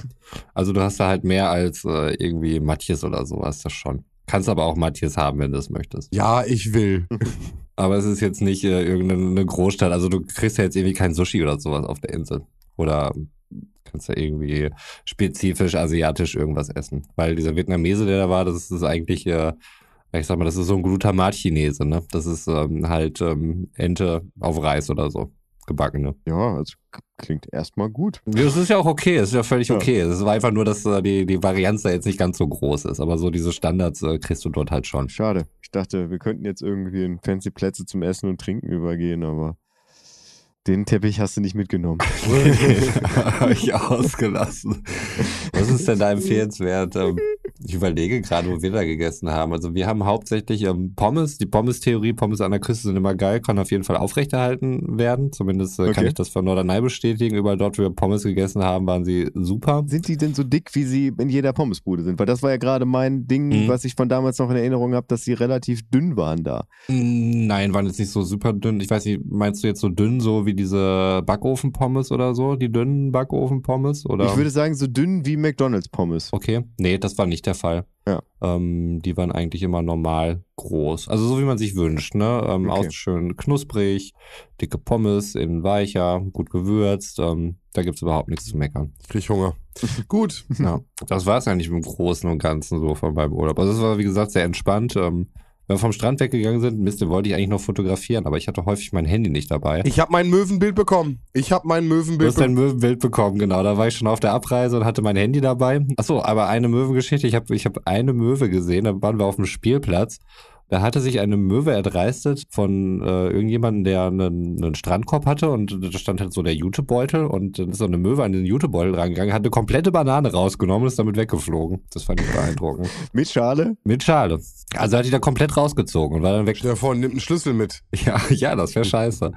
also du hast da halt mehr als äh, irgendwie Matthias oder sowas, das schon. Kannst aber auch Matthias haben, wenn du es möchtest. Ja, ich will. Aber es ist jetzt nicht äh, irgendeine Großstadt. Also du kriegst ja jetzt irgendwie kein Sushi oder sowas auf der Insel. Oder kannst ja irgendwie spezifisch asiatisch irgendwas essen. Weil dieser Vietnamese, der da war, das ist eigentlich, äh, ich sag mal, das ist so ein Glutamat-Chinese, ne? Das ist ähm, halt ähm, Ente auf Reis oder so. Gebackene. Ja, also klingt erstmal gut. Das ist ja auch okay, das ist ja völlig okay. Es war einfach nur, dass äh, die, die Varianz da jetzt nicht ganz so groß ist. Aber so diese Standards äh, kriegst du dort halt schon. Schade. Ich dachte, wir könnten jetzt irgendwie in fancy Plätze zum Essen und Trinken übergehen, aber den Teppich hast du nicht mitgenommen. Habe ich ausgelassen. Was ist denn da empfehlenswert? Ähm, ich überlege gerade, wo wir da gegessen haben. Also wir haben hauptsächlich ähm, Pommes. Die Pommes-Theorie, Pommes an der Küste sind immer geil, kann auf jeden Fall aufrechterhalten werden. Zumindest äh, kann Okay. ich das von Norderney bestätigen. Überall dort, wo wir Pommes gegessen haben, waren sie super. Sind die denn so dick, wie sie in jeder Pommesbude sind? Weil das war ja gerade mein Ding, Mhm. was ich von damals noch in Erinnerung habe, dass sie relativ dünn waren da. Mm, Nein, waren jetzt nicht so super dünn. Ich weiß nicht, meinst du jetzt so dünn, so wie diese Backofen-Pommes oder so? Die dünnen Backofen-Pommes? Ich würde sagen, so dünn wie McDonalds Pommes. Okay, nee, das war nicht der Fall. Ja. Ähm, die waren eigentlich immer normal groß. Also so wie man sich wünscht, ne? Ähm, Okay. Aus schön knusprig, dicke Pommes, innen weicher, gut gewürzt. Ähm, da gibt's überhaupt nichts zu meckern. Ich krieg Hunger. Gut. Ja, das war's eigentlich im Großen und Ganzen so von meinem Urlaub. Also es war, wie gesagt, sehr entspannt. Ähm, wenn wir vom Strand weggegangen sind, Mist, den wollte ich eigentlich noch fotografieren, aber ich hatte häufig mein Handy nicht dabei. Ich habe mein Möwenbild bekommen. Ich habe mein Du Möwenbild hast dein bekommen. Möwenbild bekommen, genau. Da war ich schon auf der Abreise und hatte mein Handy dabei. Achso, aber eine Möwengeschichte. Ich habe ich hab eine Möwe gesehen, da waren wir auf dem Spielplatz. Da hatte sich eine Möwe erdreistet von äh, irgendjemandem, der einen, einen Strandkorb hatte und da stand halt so der Jutebeutel und dann ist so eine Möwe an den Jutebeutel rangegangen, hat eine komplette Banane rausgenommen und ist damit weggeflogen. Das fand ich beeindruckend. Mit Schale? Mit Schale. Also hat die da komplett rausgezogen und war dann weg. Stell dir vor, nimmt einen Schlüssel mit. Ja, ja, das wäre scheiße.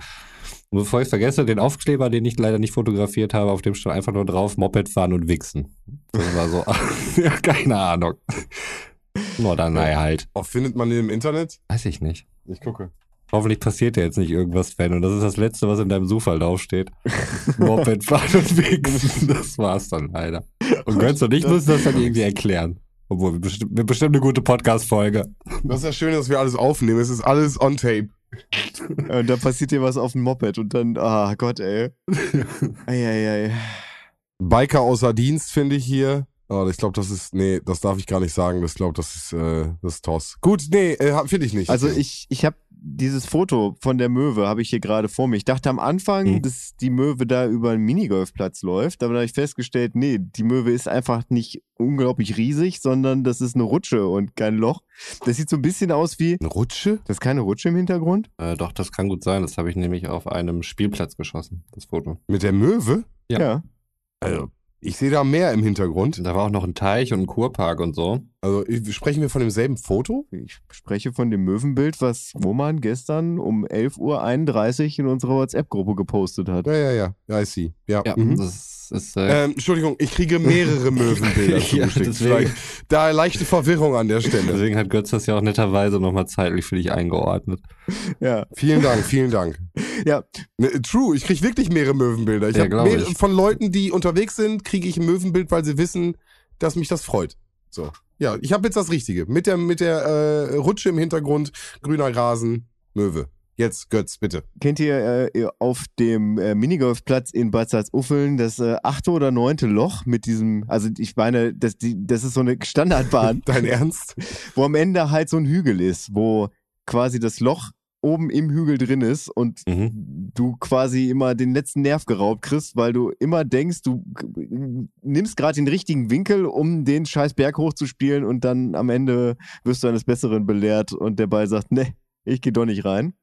Und bevor ich vergesse, den Aufkleber, den ich leider nicht fotografiert habe, auf dem stand einfach nur drauf, Moped fahren und wichsen. Das war so, ja, keine Ahnung. Norderney halt. Auch findet man den im Internet? Weiß ich nicht. Ich gucke. Hoffentlich passiert dir jetzt nicht irgendwas, Fan. Und das ist das Letzte, was in deinem Suchverlauf steht. Moped fahren und wichsen. Das war's dann leider. Und Götz und ich müssen das dann irgendwie erklären. Obwohl, wir bestimmt, wir bestimmt eine gute Podcast-Folge. Das ist ja schön, dass wir alles aufnehmen. Es ist alles on tape. Und da passiert dir was auf dem Moped und dann, ah Gott, ey. Eieiei. Biker außer Dienst finde ich hier. Oh, ich glaube, das ist, nee, das darf ich gar nicht sagen. Das glaube, das ist, äh, das ist Toss. Gut, nee, äh, finde ich nicht. Also ich, ich habe dieses Foto von der Möwe, habe ich hier gerade vor mir. Ich dachte am Anfang, Mhm. dass die Möwe da über einen Minigolfplatz läuft, aber dann habe ich festgestellt, nee, die Möwe ist einfach nicht unglaublich riesig, sondern das ist eine Rutsche und kein Loch. Das sieht so ein bisschen aus wie, Eine Rutsche? das ist keine Rutsche im Hintergrund? Äh, doch, das kann gut sein. Das habe ich nämlich auf einem Spielplatz geschossen, das Foto. Mit der Möwe? Ja. Also, ich sehe da mehr im Hintergrund. Da war auch noch ein Teich und ein Kurpark und so. Also, sprechen wir von demselben Foto? Ich spreche von dem Möwenbild, was Roman gestern um 11.31 Uhr in unserer WhatsApp-Gruppe gepostet hat. Ja, ja, ja. Ja, I see. Ja. Ja, mhm. das ist. Äh, Ähm, Entschuldigung, ich kriege mehrere Möwenbilder Ja, zugeschickt. Vielleicht Da leichte Verwirrung an der Stelle. deswegen hat Götz das ja auch netterweise nochmal zeitlich für dich eingeordnet. Ja, Vielen Dank, vielen Dank. ja. Ne, True, ich kriege wirklich mehrere Möwenbilder. Ich Ja, hab glaub mehr, ich. von Leuten, die unterwegs sind, kriege ich ein Möwenbild, weil sie wissen, dass mich das freut. So. Ja, ich habe jetzt das Richtige. Mit der, mit der äh, Rutsche im Hintergrund, grüner Rasen, Möwe. Jetzt, Götz, bitte. Kennt ihr äh, auf dem äh, Minigolfplatz in Bad Salzuffeln das äh, achte oder neunte Loch mit diesem, also ich meine, das, die, das ist so eine Standardbahn, Dein Ernst? wo am Ende halt so ein Hügel ist, wo quasi das Loch oben im Hügel drin ist und Mhm. du quasi immer den letzten Nerv geraubt kriegst, weil du immer denkst, du nimmst gerade den richtigen Winkel, um den scheiß Berg hochzuspielen und dann am Ende wirst du eines Besseren belehrt und der Ball sagt, ne, ich geh doch nicht rein.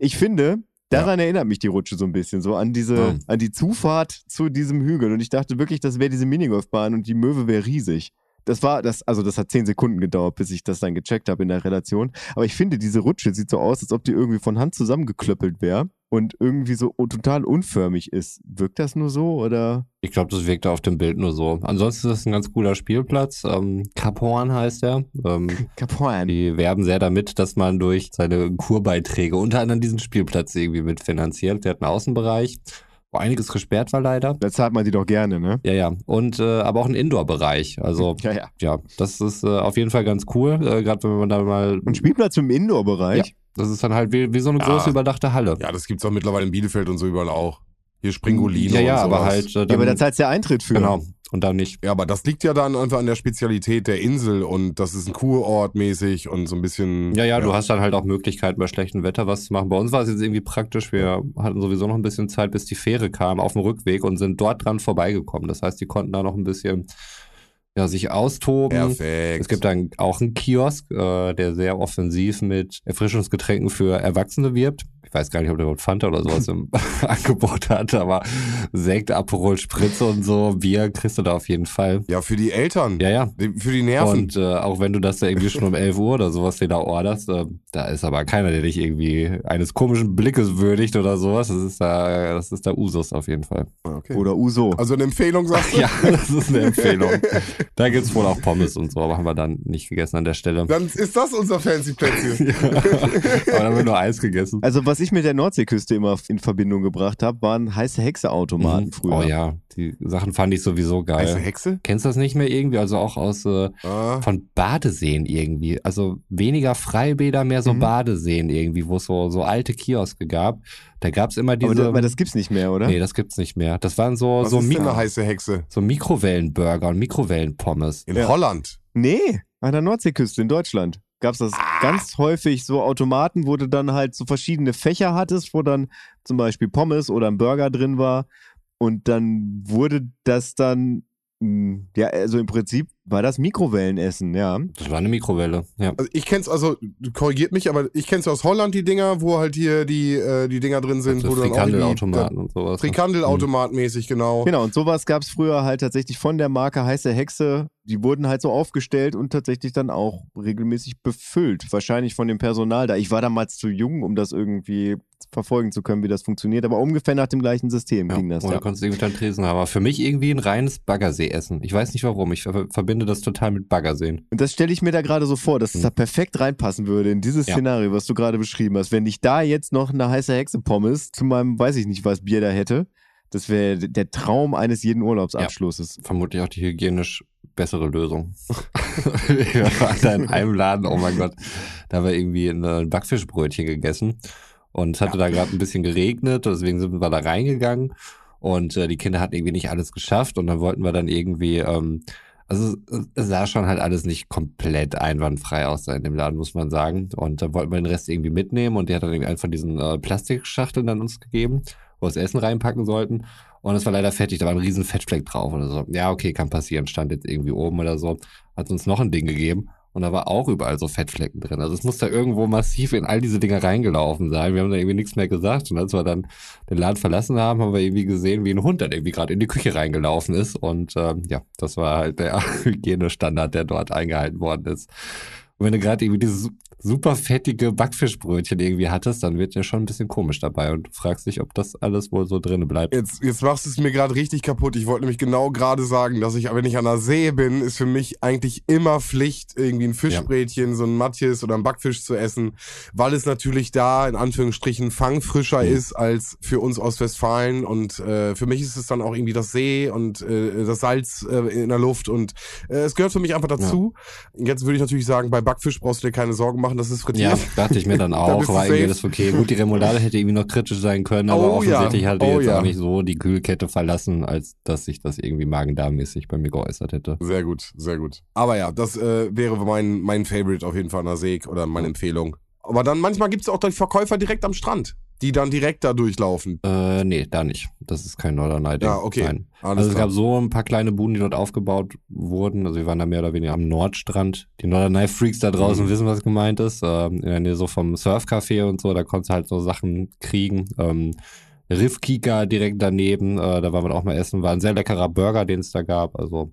Ich finde, daran erinnert mich die Rutsche so ein bisschen, so an diese, Ja. an die Zufahrt zu diesem Hügel und ich dachte wirklich, das wäre diese Minigolfbahn und die Möwe wäre riesig. Das war das, also das hat zehn Sekunden gedauert, bis ich das dann gecheckt habe in der Relation. Aber ich finde, diese Rutsche sieht so aus, als ob die irgendwie von Hand zusammengeklöppelt wäre und irgendwie so total unförmig ist. Wirkt das nur so oder? Ich glaube, das wirkt auf dem Bild nur so. Ansonsten ist es ein ganz cooler Spielplatz. Ähm, Cap Horn heißt er. Ähm, Cap Horn. Die werben sehr damit, dass man durch seine Kurbeiträge unter anderem diesen Spielplatz irgendwie mitfinanziert. Der hat einen Außenbereich wo einiges gesperrt war leider. Da zahlt man die doch gerne, ne? Ja, ja. Und äh, aber auch ein Indoor-Bereich. Also ja, ja. ja, das ist äh, auf jeden Fall ganz cool. Äh, Gerade wenn man da mal. Ein Spielplatz im Indoor-Bereich? Ja, das ist dann halt wie, wie so eine große überdachte Halle. Ja, das gibt's auch mittlerweile in Bielefeld und so überall auch. Hier Springolino. Ja, ja, aber halt. Äh, dann, ja, aber da zahlt der Eintritt für. Genau und dann nicht. Ja, aber das liegt ja dann einfach an der Spezialität der Insel und das ist ein Kurort mäßig und so ein bisschen. Ja, ja, ja, du hast dann halt auch Möglichkeiten bei schlechtem Wetter was zu machen. Bei uns war es jetzt irgendwie praktisch. Wir hatten sowieso noch ein bisschen Zeit, bis die Fähre kam auf dem Rückweg und sind dort dran vorbeigekommen. Das heißt, die konnten da noch ein bisschen ja, sich austoben. Perfekt. Es gibt dann auch einen Kiosk, äh, der sehr offensiv mit Erfrischungsgetränken für Erwachsene wirbt ich weiß gar nicht, ob der überhaupt Fanta oder sowas im Angebot hat, aber Sekt, Aperol, Spritze und so, Bier kriegst du da auf jeden Fall. Ja, für die Eltern. Ja, ja. Für die Nerven. Und äh, auch wenn du das da irgendwie schon um 11 Uhr oder sowas dir da orderst, äh, da ist aber keiner, der dich irgendwie eines komischen Blickes würdigt oder sowas. Das ist da, das ist da Usus auf jeden Fall. Okay. Oder Uso. Also eine Empfehlung, sagst du? ja, das ist eine Empfehlung. Da gibt's wohl auch Pommes und so, aber haben wir dann nicht gegessen an der Stelle. Dann ist das unser fancy Plätzchen. ja. Aber dann haben wir nur Eis gegessen. Also was ich mit der Nordseeküste immer in Verbindung gebracht habe, waren heiße Hexe-Automaten mhm. früher. Oh ja, die Sachen fand ich sowieso geil. Heiße Hexe? Kennst du das nicht mehr irgendwie? Also auch aus äh, ah. von Badeseen irgendwie. Also weniger Freibäder, mehr so mhm. Badeseen irgendwie, wo es so, so alte Kioske gab. Da gab es immer diese. Aber, aber, das gibt's nicht mehr, oder? Nee, das gibt's nicht mehr. Das waren so Was so ist denn eine heiße Hexe. So Mikrowellenburger und Mikrowellenpommes. In ja. Holland. Nee, an der Nordseeküste in Deutschland gab es das ah. ganz häufig, so Automaten, wo du dann halt so verschiedene Fächer hattest, wo dann zum Beispiel Pommes oder ein Burger drin war. Und dann wurde das dann, hm, ja, also im Prinzip war das Mikrowellenessen, ja. Das war eine Mikrowelle, ja. Also ich kenn's, also korrigiert mich, aber ich kenn's aus Holland, die Dinger, wo halt hier die, äh, die Dinger drin sind. Also Frikandelautomaten und sowas. Ne? Frikandelautomat-mäßig, genau. Genau, und sowas gab's früher halt tatsächlich von der Marke Heiße Hexe. Die wurden halt so aufgestellt und tatsächlich dann auch regelmäßig befüllt. Wahrscheinlich von dem Personal da. Ich war damals zu jung, um das irgendwie verfolgen zu können, wie das funktioniert. Aber ungefähr nach dem gleichen System ja, ging das. Oder ja. konntest du irgendwie deinen Tresen haben. Aber für mich irgendwie ein reines Baggersee-Essen. Ich weiß nicht warum. Ich verbinde verbinde das total mit Baggersehen. Und das stelle ich mir da gerade so vor, dass es mhm. da perfekt reinpassen würde in dieses ja. Szenario, was du gerade beschrieben hast. Wenn ich da jetzt noch eine heiße Hexe Pommes zu meinem, weiß ich nicht, was Bier da hätte, das wäre der Traum eines jeden Urlaubsabschlusses. Ja, vermutlich auch die hygienisch bessere Lösung. Wir waren da in einem Laden, oh mein Gott, da haben wir irgendwie ein Backfischbrötchen gegessen und es hatte ja. da gerade ein bisschen geregnet, deswegen sind wir da reingegangen und äh, die Kinder hatten irgendwie nicht alles geschafft und dann wollten wir dann irgendwie ähm, also es sah schon halt alles nicht komplett einwandfrei aus in dem Laden, muss man sagen. Und da wollten wir den Rest irgendwie mitnehmen und die hat dann irgendwie von diesen äh, Plastikschachteln dann uns gegeben, wo wir das Essen reinpacken sollten. Und es war leider fettig, da war ein riesen Fettfleck drauf oder so. Ja, okay, kann passieren, stand jetzt irgendwie oben oder so. Hat uns noch ein Ding gegeben und da war auch überall so Fettflecken drin. Also es muss da irgendwo massiv in all diese Dinger reingelaufen sein. Wir haben da irgendwie nichts mehr gesagt. Und als wir dann den Laden verlassen haben, haben wir irgendwie gesehen, wie ein Hund dann irgendwie gerade in die Küche reingelaufen ist. Und ähm, ja, das war halt der Hygienestandard, der dort eingehalten worden ist. Und wenn du gerade irgendwie dieses super fettige Backfischbrötchen irgendwie hattest, dann wird ja schon ein bisschen komisch dabei und du fragst dich, ob das alles wohl so drin bleibt. Jetzt, jetzt machst du es mir gerade richtig kaputt. Ich wollte nämlich genau gerade sagen, dass ich, wenn ich an der See bin, ist für mich eigentlich immer Pflicht, irgendwie ein Fischbrötchen, ja. so ein Matjes oder ein Backfisch zu essen, weil es natürlich da in Anführungsstrichen fangfrischer mhm. ist als für uns Ostwestfalen und äh, für mich ist es dann auch irgendwie das See und äh, das Salz äh, in der Luft und äh, es gehört für mich einfach dazu. Ja. Jetzt würde ich natürlich sagen, bei Backfisch brauchst du dir keine Sorgen machen, dass es frittiert. Ja, dachte ich mir dann auch, da war irgendwie das okay. Gut, die Remoulade hätte irgendwie noch kritisch sein können, aber oh, offensichtlich ja. hat die oh, jetzt ja. auch nicht so die Kühlkette verlassen, als dass sich das irgendwie magen-darm-mäßig bei mir geäußert hätte. Sehr gut, sehr gut. Aber ja, das äh, wäre mein, mein Favorite auf jeden Fall an der Seeg oder meine Empfehlung. Aber dann manchmal gibt es auch die Verkäufer direkt am Strand die dann direkt da durchlaufen? Äh, nee, da nicht. Das ist kein Norderney. Ja, okay. Nein. Alles also es gab so ein paar kleine Buden, die dort aufgebaut wurden. Also wir waren da mehr oder weniger am Nordstrand. Die Norderney-Freaks da draußen mhm. wissen, was gemeint ist. Ähm, in der Nähe so vom Surfcafé und so, da konntest du halt so Sachen kriegen. Ähm, Riffkika direkt daneben, äh, da waren wir auch mal essen. War ein sehr leckerer Burger, den es da gab. Also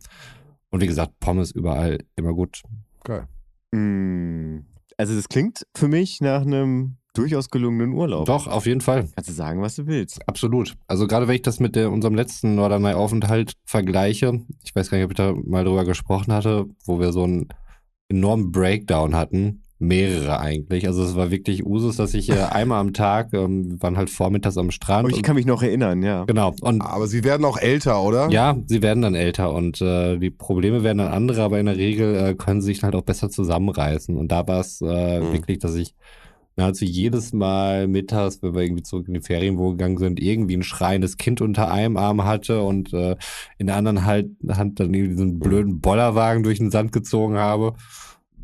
Und wie gesagt, Pommes überall immer gut. Geil. Mm, Also das klingt für mich nach einem durchaus gelungenen Urlaub. Doch, auf jeden Fall. Kannst du sagen, was du willst. Absolut. Also gerade wenn ich das mit der, unserem letzten Norderney-Aufenthalt vergleiche, ich weiß gar nicht, ob ich da mal drüber gesprochen hatte, wo wir so einen enormen Breakdown hatten. Mehrere eigentlich. Also es war wirklich Usus, dass ich äh, einmal am Tag, ähm, wir waren halt vormittags am Strand. Aber ich und, kann mich noch erinnern, ja. genau. Und Aber sie werden auch älter, oder? ja, sie werden dann älter und äh, die Probleme werden dann andere, aber in der Regel äh, können sie sich halt auch besser zusammenreißen. Und da war es äh, Mhm. wirklich, dass ich nahezu jedes Mal mittags, wenn wir irgendwie zurück in die Ferien wo gegangen sind, irgendwie ein schreiendes Kind unter einem Arm hatte und äh, in der anderen halt, Hand dann irgendwie diesen blöden Bollerwagen durch den Sand gezogen habe.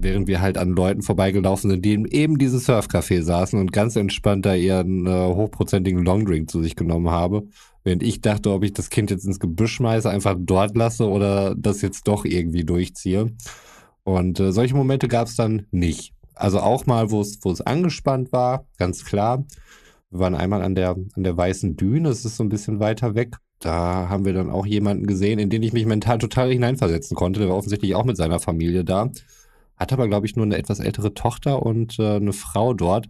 Während wir halt an Leuten vorbeigelaufen sind, die in eben diesem Surfcafé saßen und ganz entspannt da ihren äh, hochprozentigen Longdrink zu sich genommen habe. Während ich dachte, ob ich das Kind jetzt ins Gebüsch schmeiße, einfach dort lasse oder das jetzt doch irgendwie durchziehe. Und äh, solche Momente gab es dann nicht. Also auch mal, wo es wo es angespannt war, ganz klar. Wir waren einmal an der, an der Weißen Düne, es ist so ein bisschen weiter weg. Da haben wir dann auch jemanden gesehen, in den ich mich mental total hineinversetzen konnte. Der war offensichtlich auch mit seiner Familie da. Hat aber, glaube ich, nur eine etwas ältere Tochter und äh, eine Frau dort.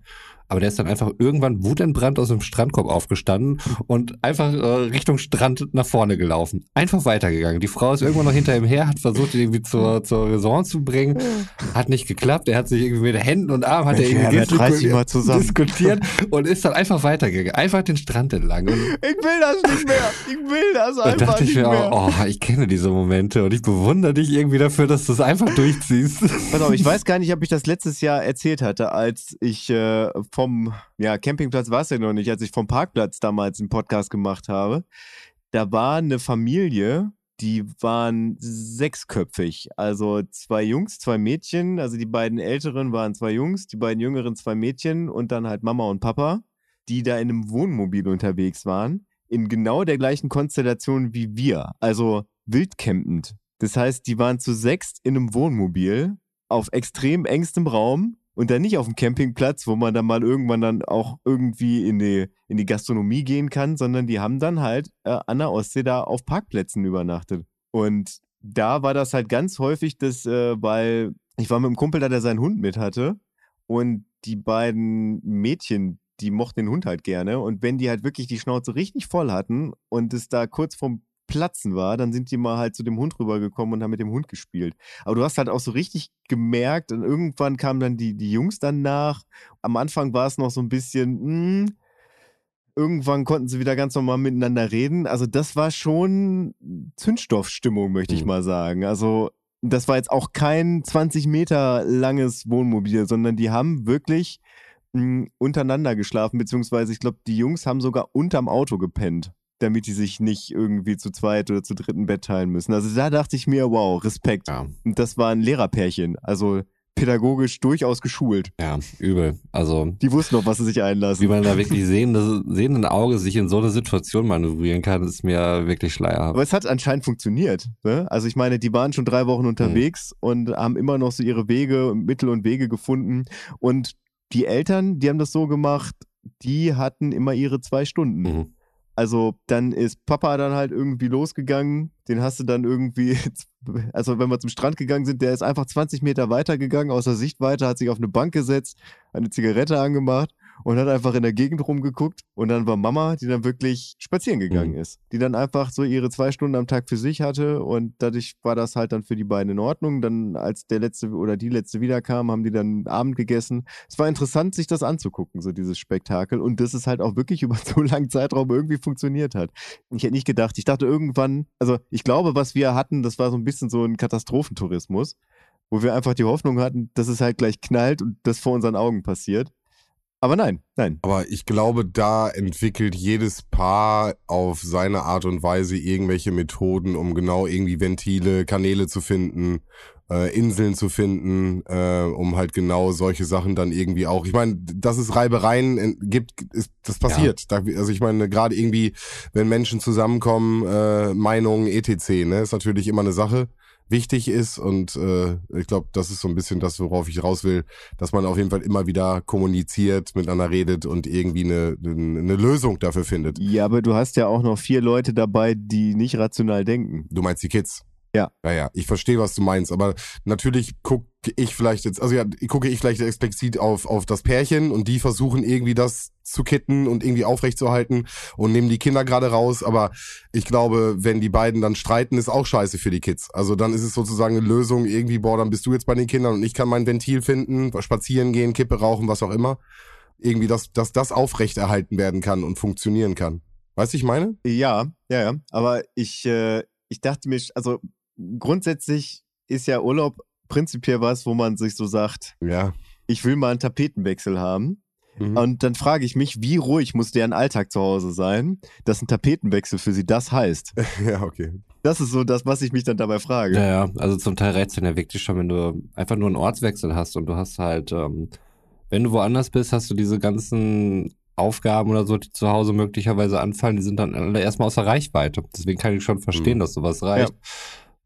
Aber der ist dann einfach irgendwann wutentbrannt aus dem Strandkorb aufgestanden und einfach äh, Richtung Strand nach vorne gelaufen. Einfach weitergegangen. Die Frau ist irgendwann noch hinter ihm her, hat versucht, ihn irgendwie zur, zur Raison zu bringen. Hat nicht geklappt. Er hat sich irgendwie mit Händen und Armen hat er irgendwie mal zusammen. diskutiert und ist dann einfach weitergegangen. Einfach den Strand entlang. Und Ich will das nicht mehr. Ich will das da dachte ich mir auch, oh, ich kenne diese Momente und ich bewundere dich irgendwie dafür, dass du es einfach durchziehst. Pass auf, ich weiß gar nicht, ob ich das letztes Jahr erzählt hatte, als ich äh, vom ja, Campingplatz war es ja noch nicht, als ich vom Parkplatz damals einen Podcast gemacht habe. Da war eine Familie, die waren sechsköpfig. Also zwei Jungs, zwei Mädchen. Also die beiden Älteren waren zwei Jungs, die beiden Jüngeren zwei Mädchen und dann halt Mama und Papa, die da in einem Wohnmobil unterwegs waren. In genau der gleichen Konstellation wie wir. Also wildcampend. Das heißt, die waren zu sechst in einem Wohnmobil auf extrem engstem Raum und dann nicht auf dem Campingplatz, wo man dann mal irgendwann dann auch irgendwie in die, in die Gastronomie gehen kann, sondern die haben dann halt äh, an der Ostsee da auf Parkplätzen übernachtet. Und da war das halt ganz häufig, dass, äh, weil ich war mit einem Kumpel da, der seinen Hund mit hatte und die beiden Mädchen, die mochten den Hund halt gerne und wenn die halt wirklich die Schnauze richtig voll hatten und es da kurz vorm Platzen war, dann sind die mal halt zu dem Hund rübergekommen und haben mit dem Hund gespielt. Aber du hast halt auch so richtig gemerkt und irgendwann kamen dann die, die Jungs dann nach. Am Anfang war es noch so ein bisschen, mh, irgendwann konnten sie wieder ganz normal miteinander reden. Also das war schon Zündstoffstimmung, möchte ich Mhm. mal sagen. Also das war jetzt auch kein 20 Meter langes Wohnmobil, sondern die haben wirklich mh, untereinander geschlafen, beziehungsweise ich glaube, die Jungs haben sogar unterm Auto gepennt damit die sich nicht irgendwie zu zweit oder zu dritten Bett teilen müssen. Also da dachte ich mir, wow, Respekt. Ja, Und das war ein Lehrerpärchen, also pädagogisch durchaus geschult. ja, übel. Also Die wussten auch, was sie sich wie einlassen. man da wirklich sehende, sehenden Auge sich in so eine Situation manövrieren kann, ist mir wirklich schleierhaft. Aber es hat anscheinend funktioniert. Ne? Also ich meine, die waren schon drei Wochen unterwegs und haben immer noch so ihre Wege, Mittel und Wege gefunden. Und die Eltern, die haben das so gemacht, die hatten immer ihre zwei Stunden. Mhm. Also dann ist Papa dann halt irgendwie losgegangen. Den hast du dann irgendwie, also wenn wir zum Strand gegangen sind, der ist einfach 20 Meter weiter gegangen, außer Sichtweite, hat sich auf eine Bank gesetzt, eine Zigarette angemacht und hat einfach in der Gegend rumgeguckt. Und dann war Mama, die dann wirklich spazieren gegangen Mhm. ist. Die dann einfach so ihre zwei Stunden am Tag für sich hatte und dadurch war das halt dann für die beiden in Ordnung. Dann, als der letzte oder die letzte wiederkam, haben die dann Abend gegessen. Es war interessant, sich das anzugucken, so dieses Spektakel. Und das ist halt auch wirklich über so einen langen Zeitraum irgendwie funktioniert hat. Ich hätte nicht gedacht, ich dachte irgendwann, also ich glaube, was wir hatten, das war so ein bisschen so ein Katastrophentourismus, wo wir einfach die Hoffnung hatten, dass es halt gleich knallt und das vor unseren Augen passiert. Aber nein, nein. Aber ich glaube, da entwickelt jedes Paar auf seine Art und Weise irgendwelche Methoden, um genau irgendwie Ventile, Kanäle zu finden, äh, Inseln zu finden, äh, um halt genau solche Sachen dann irgendwie auch. Ich meine, dass es Reibereien gibt, ist, das passiert. Da, also ich meine, gerade irgendwie, wenn Menschen zusammenkommen, äh, Meinungen, etc., ne, ist natürlich immer eine Sache wichtig ist und äh, ich glaube, das ist so ein bisschen das, worauf ich raus will, dass man auf jeden Fall immer wieder kommuniziert, miteinander redet und irgendwie eine, eine Lösung dafür findet. Ja, aber du hast ja auch noch vier Leute dabei, die nicht rational denken. Du meinst die Kids? Ja. Ja, ja, ich verstehe, was du meinst, aber natürlich gucke ich vielleicht jetzt, also ja, gucke ich vielleicht explizit auf, auf das Pärchen und die versuchen irgendwie das zu kitten und irgendwie aufrechtzuerhalten und nehmen die Kinder gerade raus, aber ich glaube, wenn die beiden dann streiten, ist auch scheiße für die Kids. Also dann ist es sozusagen eine Lösung, irgendwie, boah, dann bist du jetzt bei den Kindern und ich kann mein Ventil finden, spazieren gehen, Kippe rauchen, was auch immer. Irgendwie, dass, dass das aufrechterhalten werden kann und funktionieren kann. Weißt du, ich meine? Ja, ja, ja. Aber ich, äh, ich dachte mir, also grundsätzlich ist ja Urlaub prinzipiell was, wo man sich so sagt, Ja. ich will mal einen Tapetenwechsel haben. Mhm. Und dann frage ich mich, wie ruhig muss deren Alltag zu Hause sein, dass ein Tapetenwechsel für sie das heißt. ja, okay. Das ist so das, was ich mich dann dabei frage. Ja, ja, also zum Teil reizt dann ja wirklich schon, wenn du einfach nur einen Ortswechsel hast und du hast halt, ähm, wenn du woanders bist, hast du diese ganzen Aufgaben oder so, die zu Hause möglicherweise anfallen, die sind dann alle erstmal außer Reichweite. Deswegen kann ich schon verstehen, Mhm. dass sowas reicht.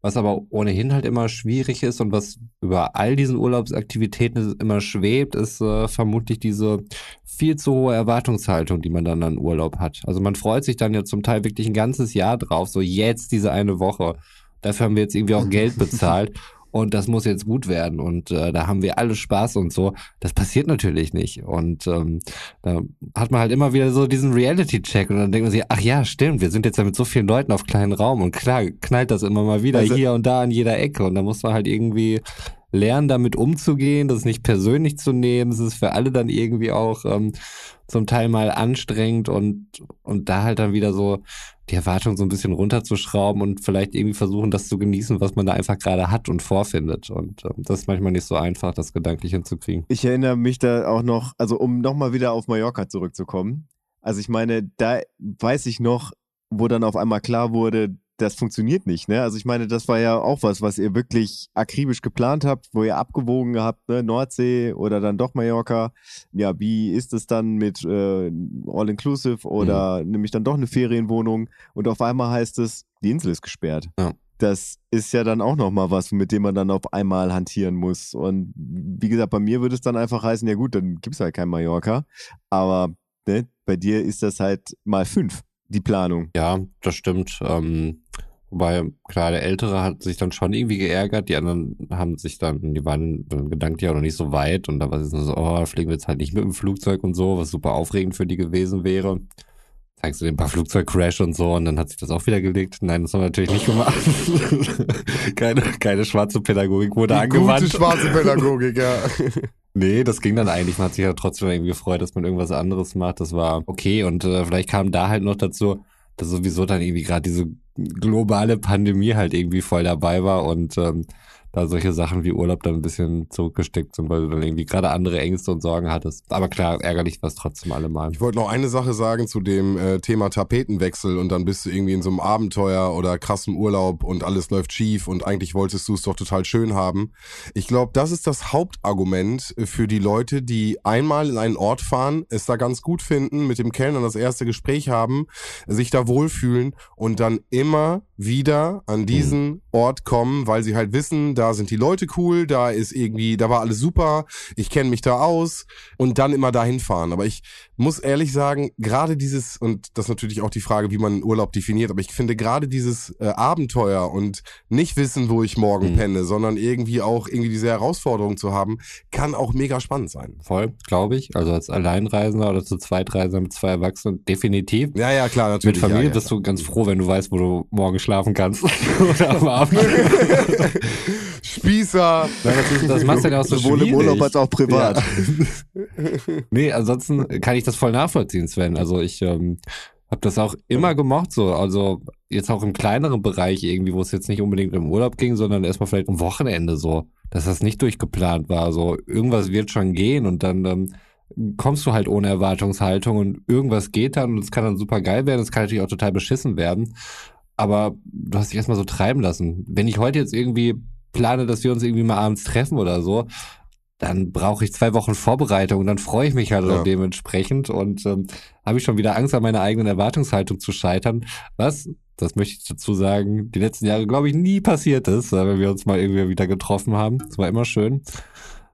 Was aber ohnehin halt immer schwierig ist und was über all diesen Urlaubsaktivitäten immer schwebt, ist äh, vermutlich diese viel zu hohe Erwartungshaltung, die man dann an Urlaub hat. Also man freut sich dann ja zum Teil wirklich ein ganzes Jahr drauf, so jetzt diese eine Woche. Dafür haben wir jetzt irgendwie auch Geld bezahlt und das muss jetzt gut werden. Und äh, da haben wir alle Spaß und so. Das passiert natürlich nicht. Und ähm, da hat man halt immer wieder so diesen Reality-Check. Und dann denkt man sich, ach ja, stimmt, wir sind jetzt ja mit so vielen Leuten auf kleinen Raum. Und klar knallt das immer mal wieder Also- hier und da an jeder Ecke. Und da muss man halt irgendwie lernen, damit umzugehen, das nicht persönlich zu nehmen. Es ist für alle dann irgendwie auch ähm, zum Teil mal anstrengend. Und, und da halt dann wieder so die Erwartung so ein bisschen runterzuschrauben und vielleicht irgendwie versuchen, das zu genießen, was man da einfach gerade hat und vorfindet. Und ähm, das ist manchmal nicht so einfach, das gedanklich hinzukriegen. Ich erinnere mich da auch noch, also um nochmal wieder auf Mallorca zurückzukommen. Also ich meine, da weiß ich noch, wo dann auf einmal klar wurde, das funktioniert nicht, ne? Also ich meine, das war ja auch was, was ihr wirklich akribisch geplant habt, wo ihr abgewogen habt, ne? Nordsee oder dann doch Mallorca. Ja, wie ist es dann mit äh, All-Inclusive oder nämlich dann doch eine Ferienwohnung und auf einmal heißt es, die Insel ist gesperrt. Ja. Das ist ja dann auch nochmal was, mit dem man dann auf einmal hantieren muss. Und wie gesagt, bei mir würde es dann einfach heißen, ja gut, dann gibt es halt kein Mallorca. Aber ne, bei dir ist das halt mal fünf, die Planung. Ja, das stimmt. Ähm, wobei, klar, der Ältere hat sich dann schon irgendwie geärgert, die anderen haben sich dann, die waren dann gedanklich auch noch nicht so weit und da war es so, oh, fliegen wir jetzt halt nicht mit dem Flugzeug und so, was super aufregend für die gewesen wäre. Zeigst du den paar Flugzeugcrash und so und dann hat sich das auch wieder gelegt. Nein, das haben wir natürlich nicht gemacht. keine, keine schwarze Pädagogik wurde Die angewandt. gute schwarze Pädagogik, ja. Nee, das ging dann eigentlich. Man hat sich ja trotzdem irgendwie gefreut, dass man irgendwas anderes macht. Das war okay. Und äh, vielleicht kam da halt noch dazu, dass sowieso dann irgendwie gerade diese globale Pandemie halt irgendwie voll dabei war und ähm, da solche Sachen wie Urlaub dann ein bisschen zurückgesteckt sind, weil du dann irgendwie gerade andere Ängste und Sorgen hattest. Aber klar, ärgerlich war es trotzdem allemal. Ich wollte noch eine Sache sagen zu dem äh, Thema Tapetenwechsel und dann bist du irgendwie in so einem Abenteuer oder krassem Urlaub und alles läuft schief und eigentlich wolltest du es doch total schön haben. Ich glaube, das ist das Hauptargument für die Leute, die einmal in einen Ort fahren, es da ganz gut finden, mit dem Kellner das erste Gespräch haben, sich da wohlfühlen und dann immer wieder an diesen Ort kommen, weil sie halt wissen, da sind die Leute cool, da ist irgendwie, da war alles super, ich kenne mich da aus und dann immer dahin fahren. Aber ich muss ehrlich sagen, gerade dieses, und das ist natürlich auch die Frage, wie man Urlaub definiert, aber ich finde gerade dieses äh, Abenteuer und nicht wissen, wo ich morgen Mhm. penne, sondern irgendwie auch irgendwie diese Herausforderung zu haben, kann auch mega spannend sein. Voll, glaube ich. Also als Alleinreisender oder zu Zweitreisender mit zwei Erwachsenen, definitiv. Ja, ja, klar, natürlich. Mit Familie ja, ja, bist du ganz froh, wenn du weißt, wo du morgen schlafen kannst. Oder am Abend. Spießer. Ja, das, das macht ja auch so Sowohl im Urlaub als auch privat. Nee, ansonsten kann ich das voll nachvollziehen, Sven. Also ich ähm, habe das auch immer gemocht so. Also jetzt auch im kleineren Bereich irgendwie, wo es jetzt nicht unbedingt im Urlaub ging, sondern erstmal vielleicht am Wochenende so, dass das nicht durchgeplant war. So irgendwas wird schon gehen und dann ähm, kommst du halt ohne Erwartungshaltung und irgendwas geht dann und es kann dann super geil werden. Es kann natürlich auch total beschissen werden. Aber du hast dich erstmal so treiben lassen. Wenn ich heute jetzt irgendwie plane, dass wir uns irgendwie mal abends treffen oder so, dann brauche ich zwei Wochen Vorbereitung und dann freue ich mich halt Ja. dementsprechend und ähm, habe ich schon wieder Angst an meiner eigenen Erwartungshaltung zu scheitern. Was, das möchte ich dazu sagen, die letzten Jahre, glaube ich, nie passiert ist, äh, wenn wir uns mal irgendwie wieder getroffen haben. Das war immer schön.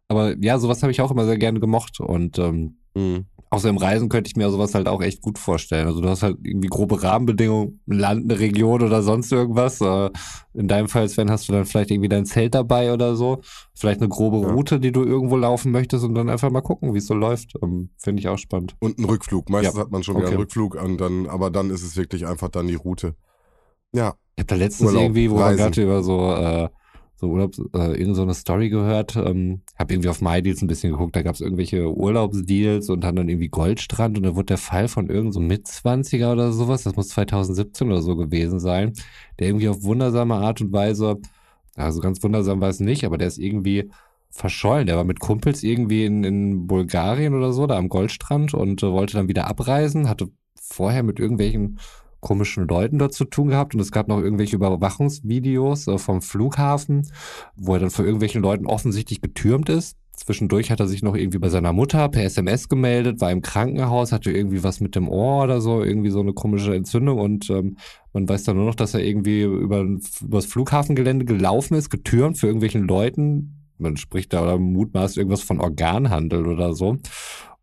Aber ja, sowas habe ich auch immer sehr gerne gemocht und ähm, Mhm. Außer im Reisen könnte ich mir sowas halt auch echt gut vorstellen. Also du hast halt irgendwie grobe Rahmenbedingungen, ein Land, eine Region oder sonst irgendwas. Äh, In deinem Fall, Sven, hast du dann vielleicht irgendwie dein Zelt dabei oder so. Vielleicht eine grobe Ja. Route, die du irgendwo laufen möchtest und dann einfach mal gucken, wie es so läuft. Ähm, Finde ich auch spannend. Und ein Rückflug. Meistens Ja. hat man schon wieder Okay. einen Rückflug und dann, aber dann ist es wirklich einfach dann die Route. Ja, Ich habe da letztens Urlaub, irgendwie, wo wir Reisen. gerade über so, äh, so Urlaubs, äh, irgend so eine Story gehört, ähm, habe irgendwie auf MyDeals ein bisschen geguckt, da gab es irgendwelche Urlaubsdeals und dann dann irgendwie Goldstrand und da wurde der Fall von irgendeinem so Mitzwanziger oder sowas, das muss 2017 oder so gewesen sein, der irgendwie auf wundersame Art und Weise, also ganz wundersam war es nicht, aber der ist irgendwie verschollen. Der war mit Kumpels irgendwie in, in Bulgarien oder so, da am Goldstrand und äh, wollte dann wieder abreisen, hatte vorher mit irgendwelchen komischen Leuten dort zu tun gehabt und es gab noch irgendwelche Überwachungsvideos äh, vom Flughafen, wo er dann vor irgendwelchen Leuten offensichtlich getürmt ist. Zwischendurch hat er sich noch irgendwie bei seiner Mutter per SMS gemeldet, war im Krankenhaus, hatte irgendwie was mit dem Ohr oder so, irgendwie so eine komische Entzündung und ähm, man weiß dann nur noch, dass er irgendwie über, übers Flughafengelände gelaufen ist, getürmt für irgendwelchen Leuten. Man spricht da oder mutmaßt irgendwas von Organhandel oder so.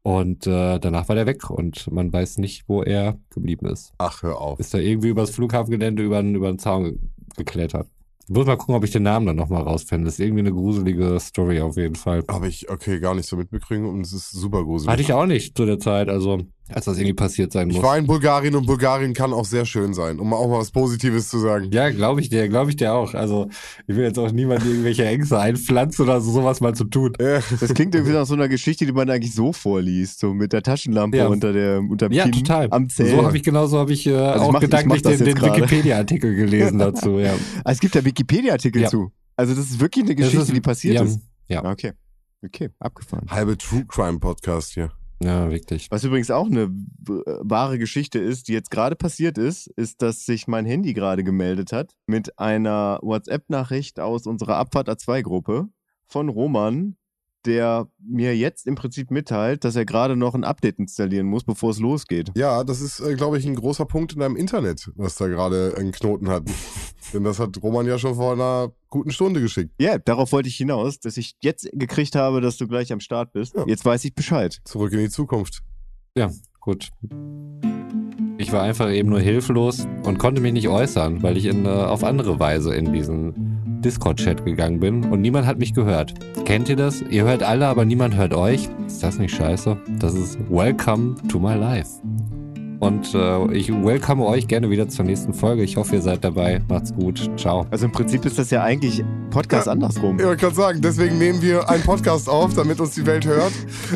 Und äh, danach war der weg und man weiß nicht, wo er geblieben ist. ach, hör auf. Ist da irgendwie übers Flughafengelände über, den- über den Zaun ge- geklettert. Ich muss mal gucken, ob ich den Namen dann nochmal rausfinde. Das ist irgendwie eine gruselige Story auf jeden Fall. Habe ich, okay, gar nicht so mitbekommen und es ist super gruselig. Hatte ich auch nicht zu der Zeit, also als das irgendwie passiert sein Ich muss. war in Bulgarien und Bulgarien kann auch sehr schön sein, um auch mal was Positives zu sagen. Ja, glaube ich dir, glaube ich dir auch. Also ich will jetzt auch niemand irgendwelche Ängste einpflanzen oder so, sowas mal zu tun. Ja. Das klingt irgendwie nach so einer Geschichte, die man eigentlich so vorliest, so mit der Taschenlampe Ja. unter der unterm Ja, total. am Zelt. So habe ich genauso habe ich äh, Also ich auch mach- ich gedanklich mach das den, den. Wikipedia-Artikel gelesen dazu. Ja. Ah, es gibt ja Wikipedia-Artikel Ja. zu. Also das ist wirklich eine Geschichte, ist- die passiert ja, ist. ja. Okay. Okay, abgefahren. Halbe True Crime Podcast hier. Ja, wirklich. Was übrigens auch eine w- wahre Geschichte ist, die jetzt gerade passiert ist, ist, dass sich mein Handy gerade gemeldet hat mit einer WhatsApp-Nachricht aus unserer Abfahrt A2-Gruppe von Roman, der mir jetzt im Prinzip mitteilt, dass er gerade noch ein Update installieren muss, bevor es losgeht. Ja, das ist, äh, glaube ich, ein großer Punkt in deinem Internet, was da gerade einen Knoten hat. Denn das hat Roman ja schon vor einer guten Stunde geschickt. Ja, darauf wollte ich hinaus, dass ich jetzt gekriegt habe, dass du gleich am Start bist. Ja. Jetzt weiß ich Bescheid. Zurück in die Zukunft. Ja, gut. Ich war einfach eben nur hilflos und konnte mich nicht äußern, weil ich in, äh, auf andere Weise in diesen Discord-Chat gegangen bin und niemand hat mich gehört. Kennt ihr das? Ihr hört alle, aber niemand hört euch. Ist das nicht scheiße? Das ist Welcome to my life. Und äh, ich welcome euch gerne wieder zur nächsten Folge. Ich hoffe, ihr seid dabei. Macht's gut. Ciao. Also im Prinzip ist das ja eigentlich Podcast Ja. andersrum. Ja, ich kann sagen, deswegen nehmen wir einen Podcast auf, damit uns die Welt hört.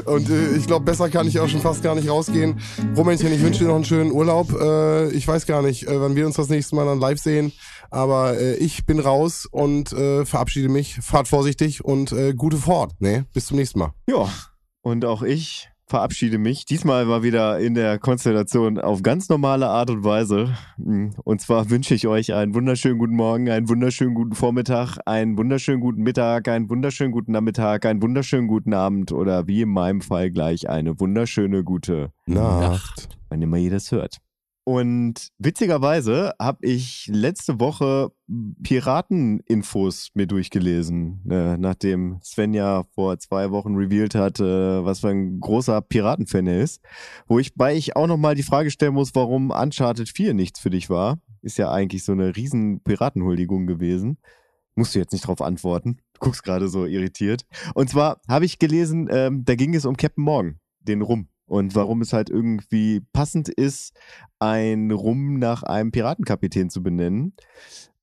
Und äh, ich glaube, besser kann ich auch schon fast gar nicht rausgehen. Romännchen, ich wünsche dir noch einen schönen Urlaub. Äh, ich weiß gar nicht, äh, wann wir uns das nächste Mal dann live sehen. Aber äh, ich bin raus und äh, verabschiede mich. Fahrt vorsichtig und äh, gute Fahrt. Ne? Bis zum nächsten Mal. Ja, und auch ich verabschiede mich. Diesmal war wieder in der Konstellation auf ganz normale Art und Weise. Und zwar wünsche ich euch einen wunderschönen guten Morgen, einen wunderschönen guten Vormittag, einen wunderschönen guten Mittag, einen wunderschönen guten Nachmittag, einen wunderschönen guten Abend oder wie in meinem Fall gleich eine wunderschöne gute Nacht. wann immer ihr das hört. Und witzigerweise habe ich letzte Woche Pirateninfos mir durchgelesen, äh, nachdem Sven ja vor zwei Wochen revealed hat, äh, was für ein großer Piratenfan er ist. Wo ich bei ich auch nochmal die Frage stellen muss, warum Uncharted 4 nichts für dich war. Ist ja eigentlich so eine riesen Piratenhuldigung gewesen. Musst du jetzt nicht drauf antworten. Du guckst gerade so irritiert. Und zwar habe ich gelesen, ähm, da ging es um Captain Morgan, den Rum. Und warum es halt irgendwie passend ist, ein Rum nach einem Piratenkapitän zu benennen.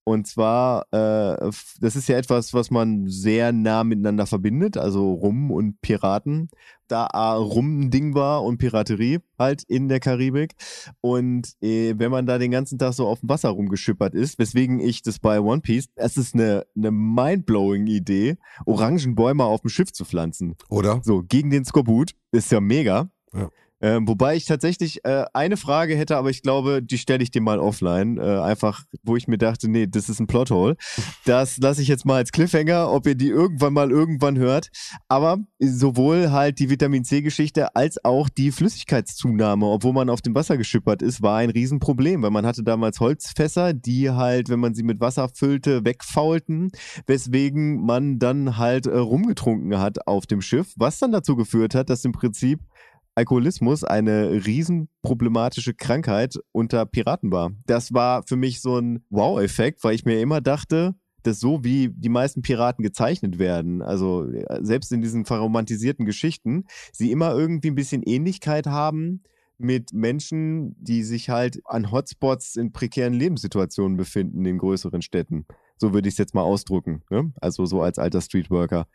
Und zwar, äh, das ist ja etwas, was man sehr nah miteinander verbindet, also Rum und Piraten. Da A, Rum ein Ding war und Piraterie halt in der Karibik. Und äh, wenn man da den ganzen Tag so auf dem Wasser rumgeschippert ist, weswegen ich das bei One Piece, es ist eine, eine mindblowing Idee, Orangenbäume auf dem Schiff zu pflanzen. Oder? So, gegen den Skorbut. Ist ja mega. Ja. Ähm, wobei ich tatsächlich äh, eine Frage hätte, aber ich glaube, die stelle ich dir mal offline. Äh, einfach, wo ich mir dachte, nee, das ist ein Plothole. Das lasse ich jetzt mal als Cliffhanger, ob ihr die irgendwann mal irgendwann hört. Aber sowohl halt die Vitamin C-Geschichte als auch die Flüssigkeitszunahme, obwohl man auf dem Wasser geschippert ist, war ein Riesenproblem, weil man hatte damals Holzfässer, die halt, wenn man sie mit Wasser füllte, wegfaulten, weswegen man dann halt äh, rumgetrunken hat auf dem Schiff, was dann dazu geführt hat, dass im Prinzip Alkoholismus eine riesenproblematische Krankheit unter Piraten war. Das war für mich so ein Wow-Effekt, weil ich mir immer dachte, dass so wie die meisten Piraten gezeichnet werden, also äh, selbst in diesen verromantisierten Geschichten, sie immer irgendwie ein bisschen Ähnlichkeit haben mit Menschen, die sich halt an Hotspots in prekären Lebenssituationen befinden in größeren Städten. So würde ich es jetzt mal ausdrucken. Ne? Also so als alter Streetworker.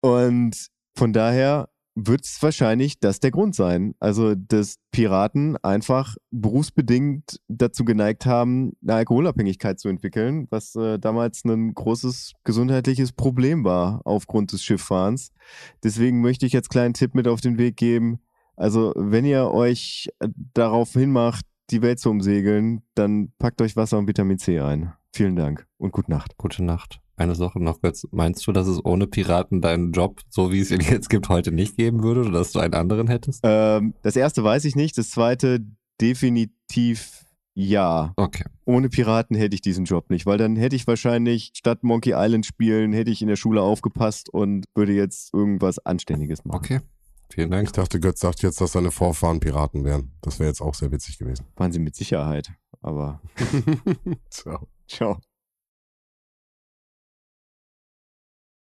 Und von daher wird es wahrscheinlich das der Grund sein. Also, dass Piraten einfach berufsbedingt dazu geneigt haben, eine Alkoholabhängigkeit zu entwickeln, was äh, damals ein großes gesundheitliches Problem war aufgrund des Schifffahrens. Deswegen möchte ich jetzt kleinen Tipp mit auf den Weg geben. Also, wenn ihr euch äh, darauf hinmacht, die Welt zu umsegeln, dann packt euch Wasser und Vitamin C ein. Vielen Dank und gute Nacht. Gute Nacht. Eine Sache noch kurz. Meinst du, dass es ohne Piraten deinen Job, so wie es ihn jetzt gibt, heute nicht geben würde oder dass du einen anderen hättest? Ähm, das erste weiß ich nicht. Das zweite definitiv ja. Okay. Ohne Piraten hätte ich diesen Job nicht, weil dann hätte ich wahrscheinlich statt Monkey Island spielen, hätte ich in der Schule aufgepasst und würde jetzt irgendwas Anständiges machen. Okay. Vielen Dank. Ich dachte, Götz sagt jetzt, dass seine Vorfahren Piraten wären. Das wäre jetzt auch sehr witzig gewesen. Waren sie mit Sicherheit, aber Ciao. ciao.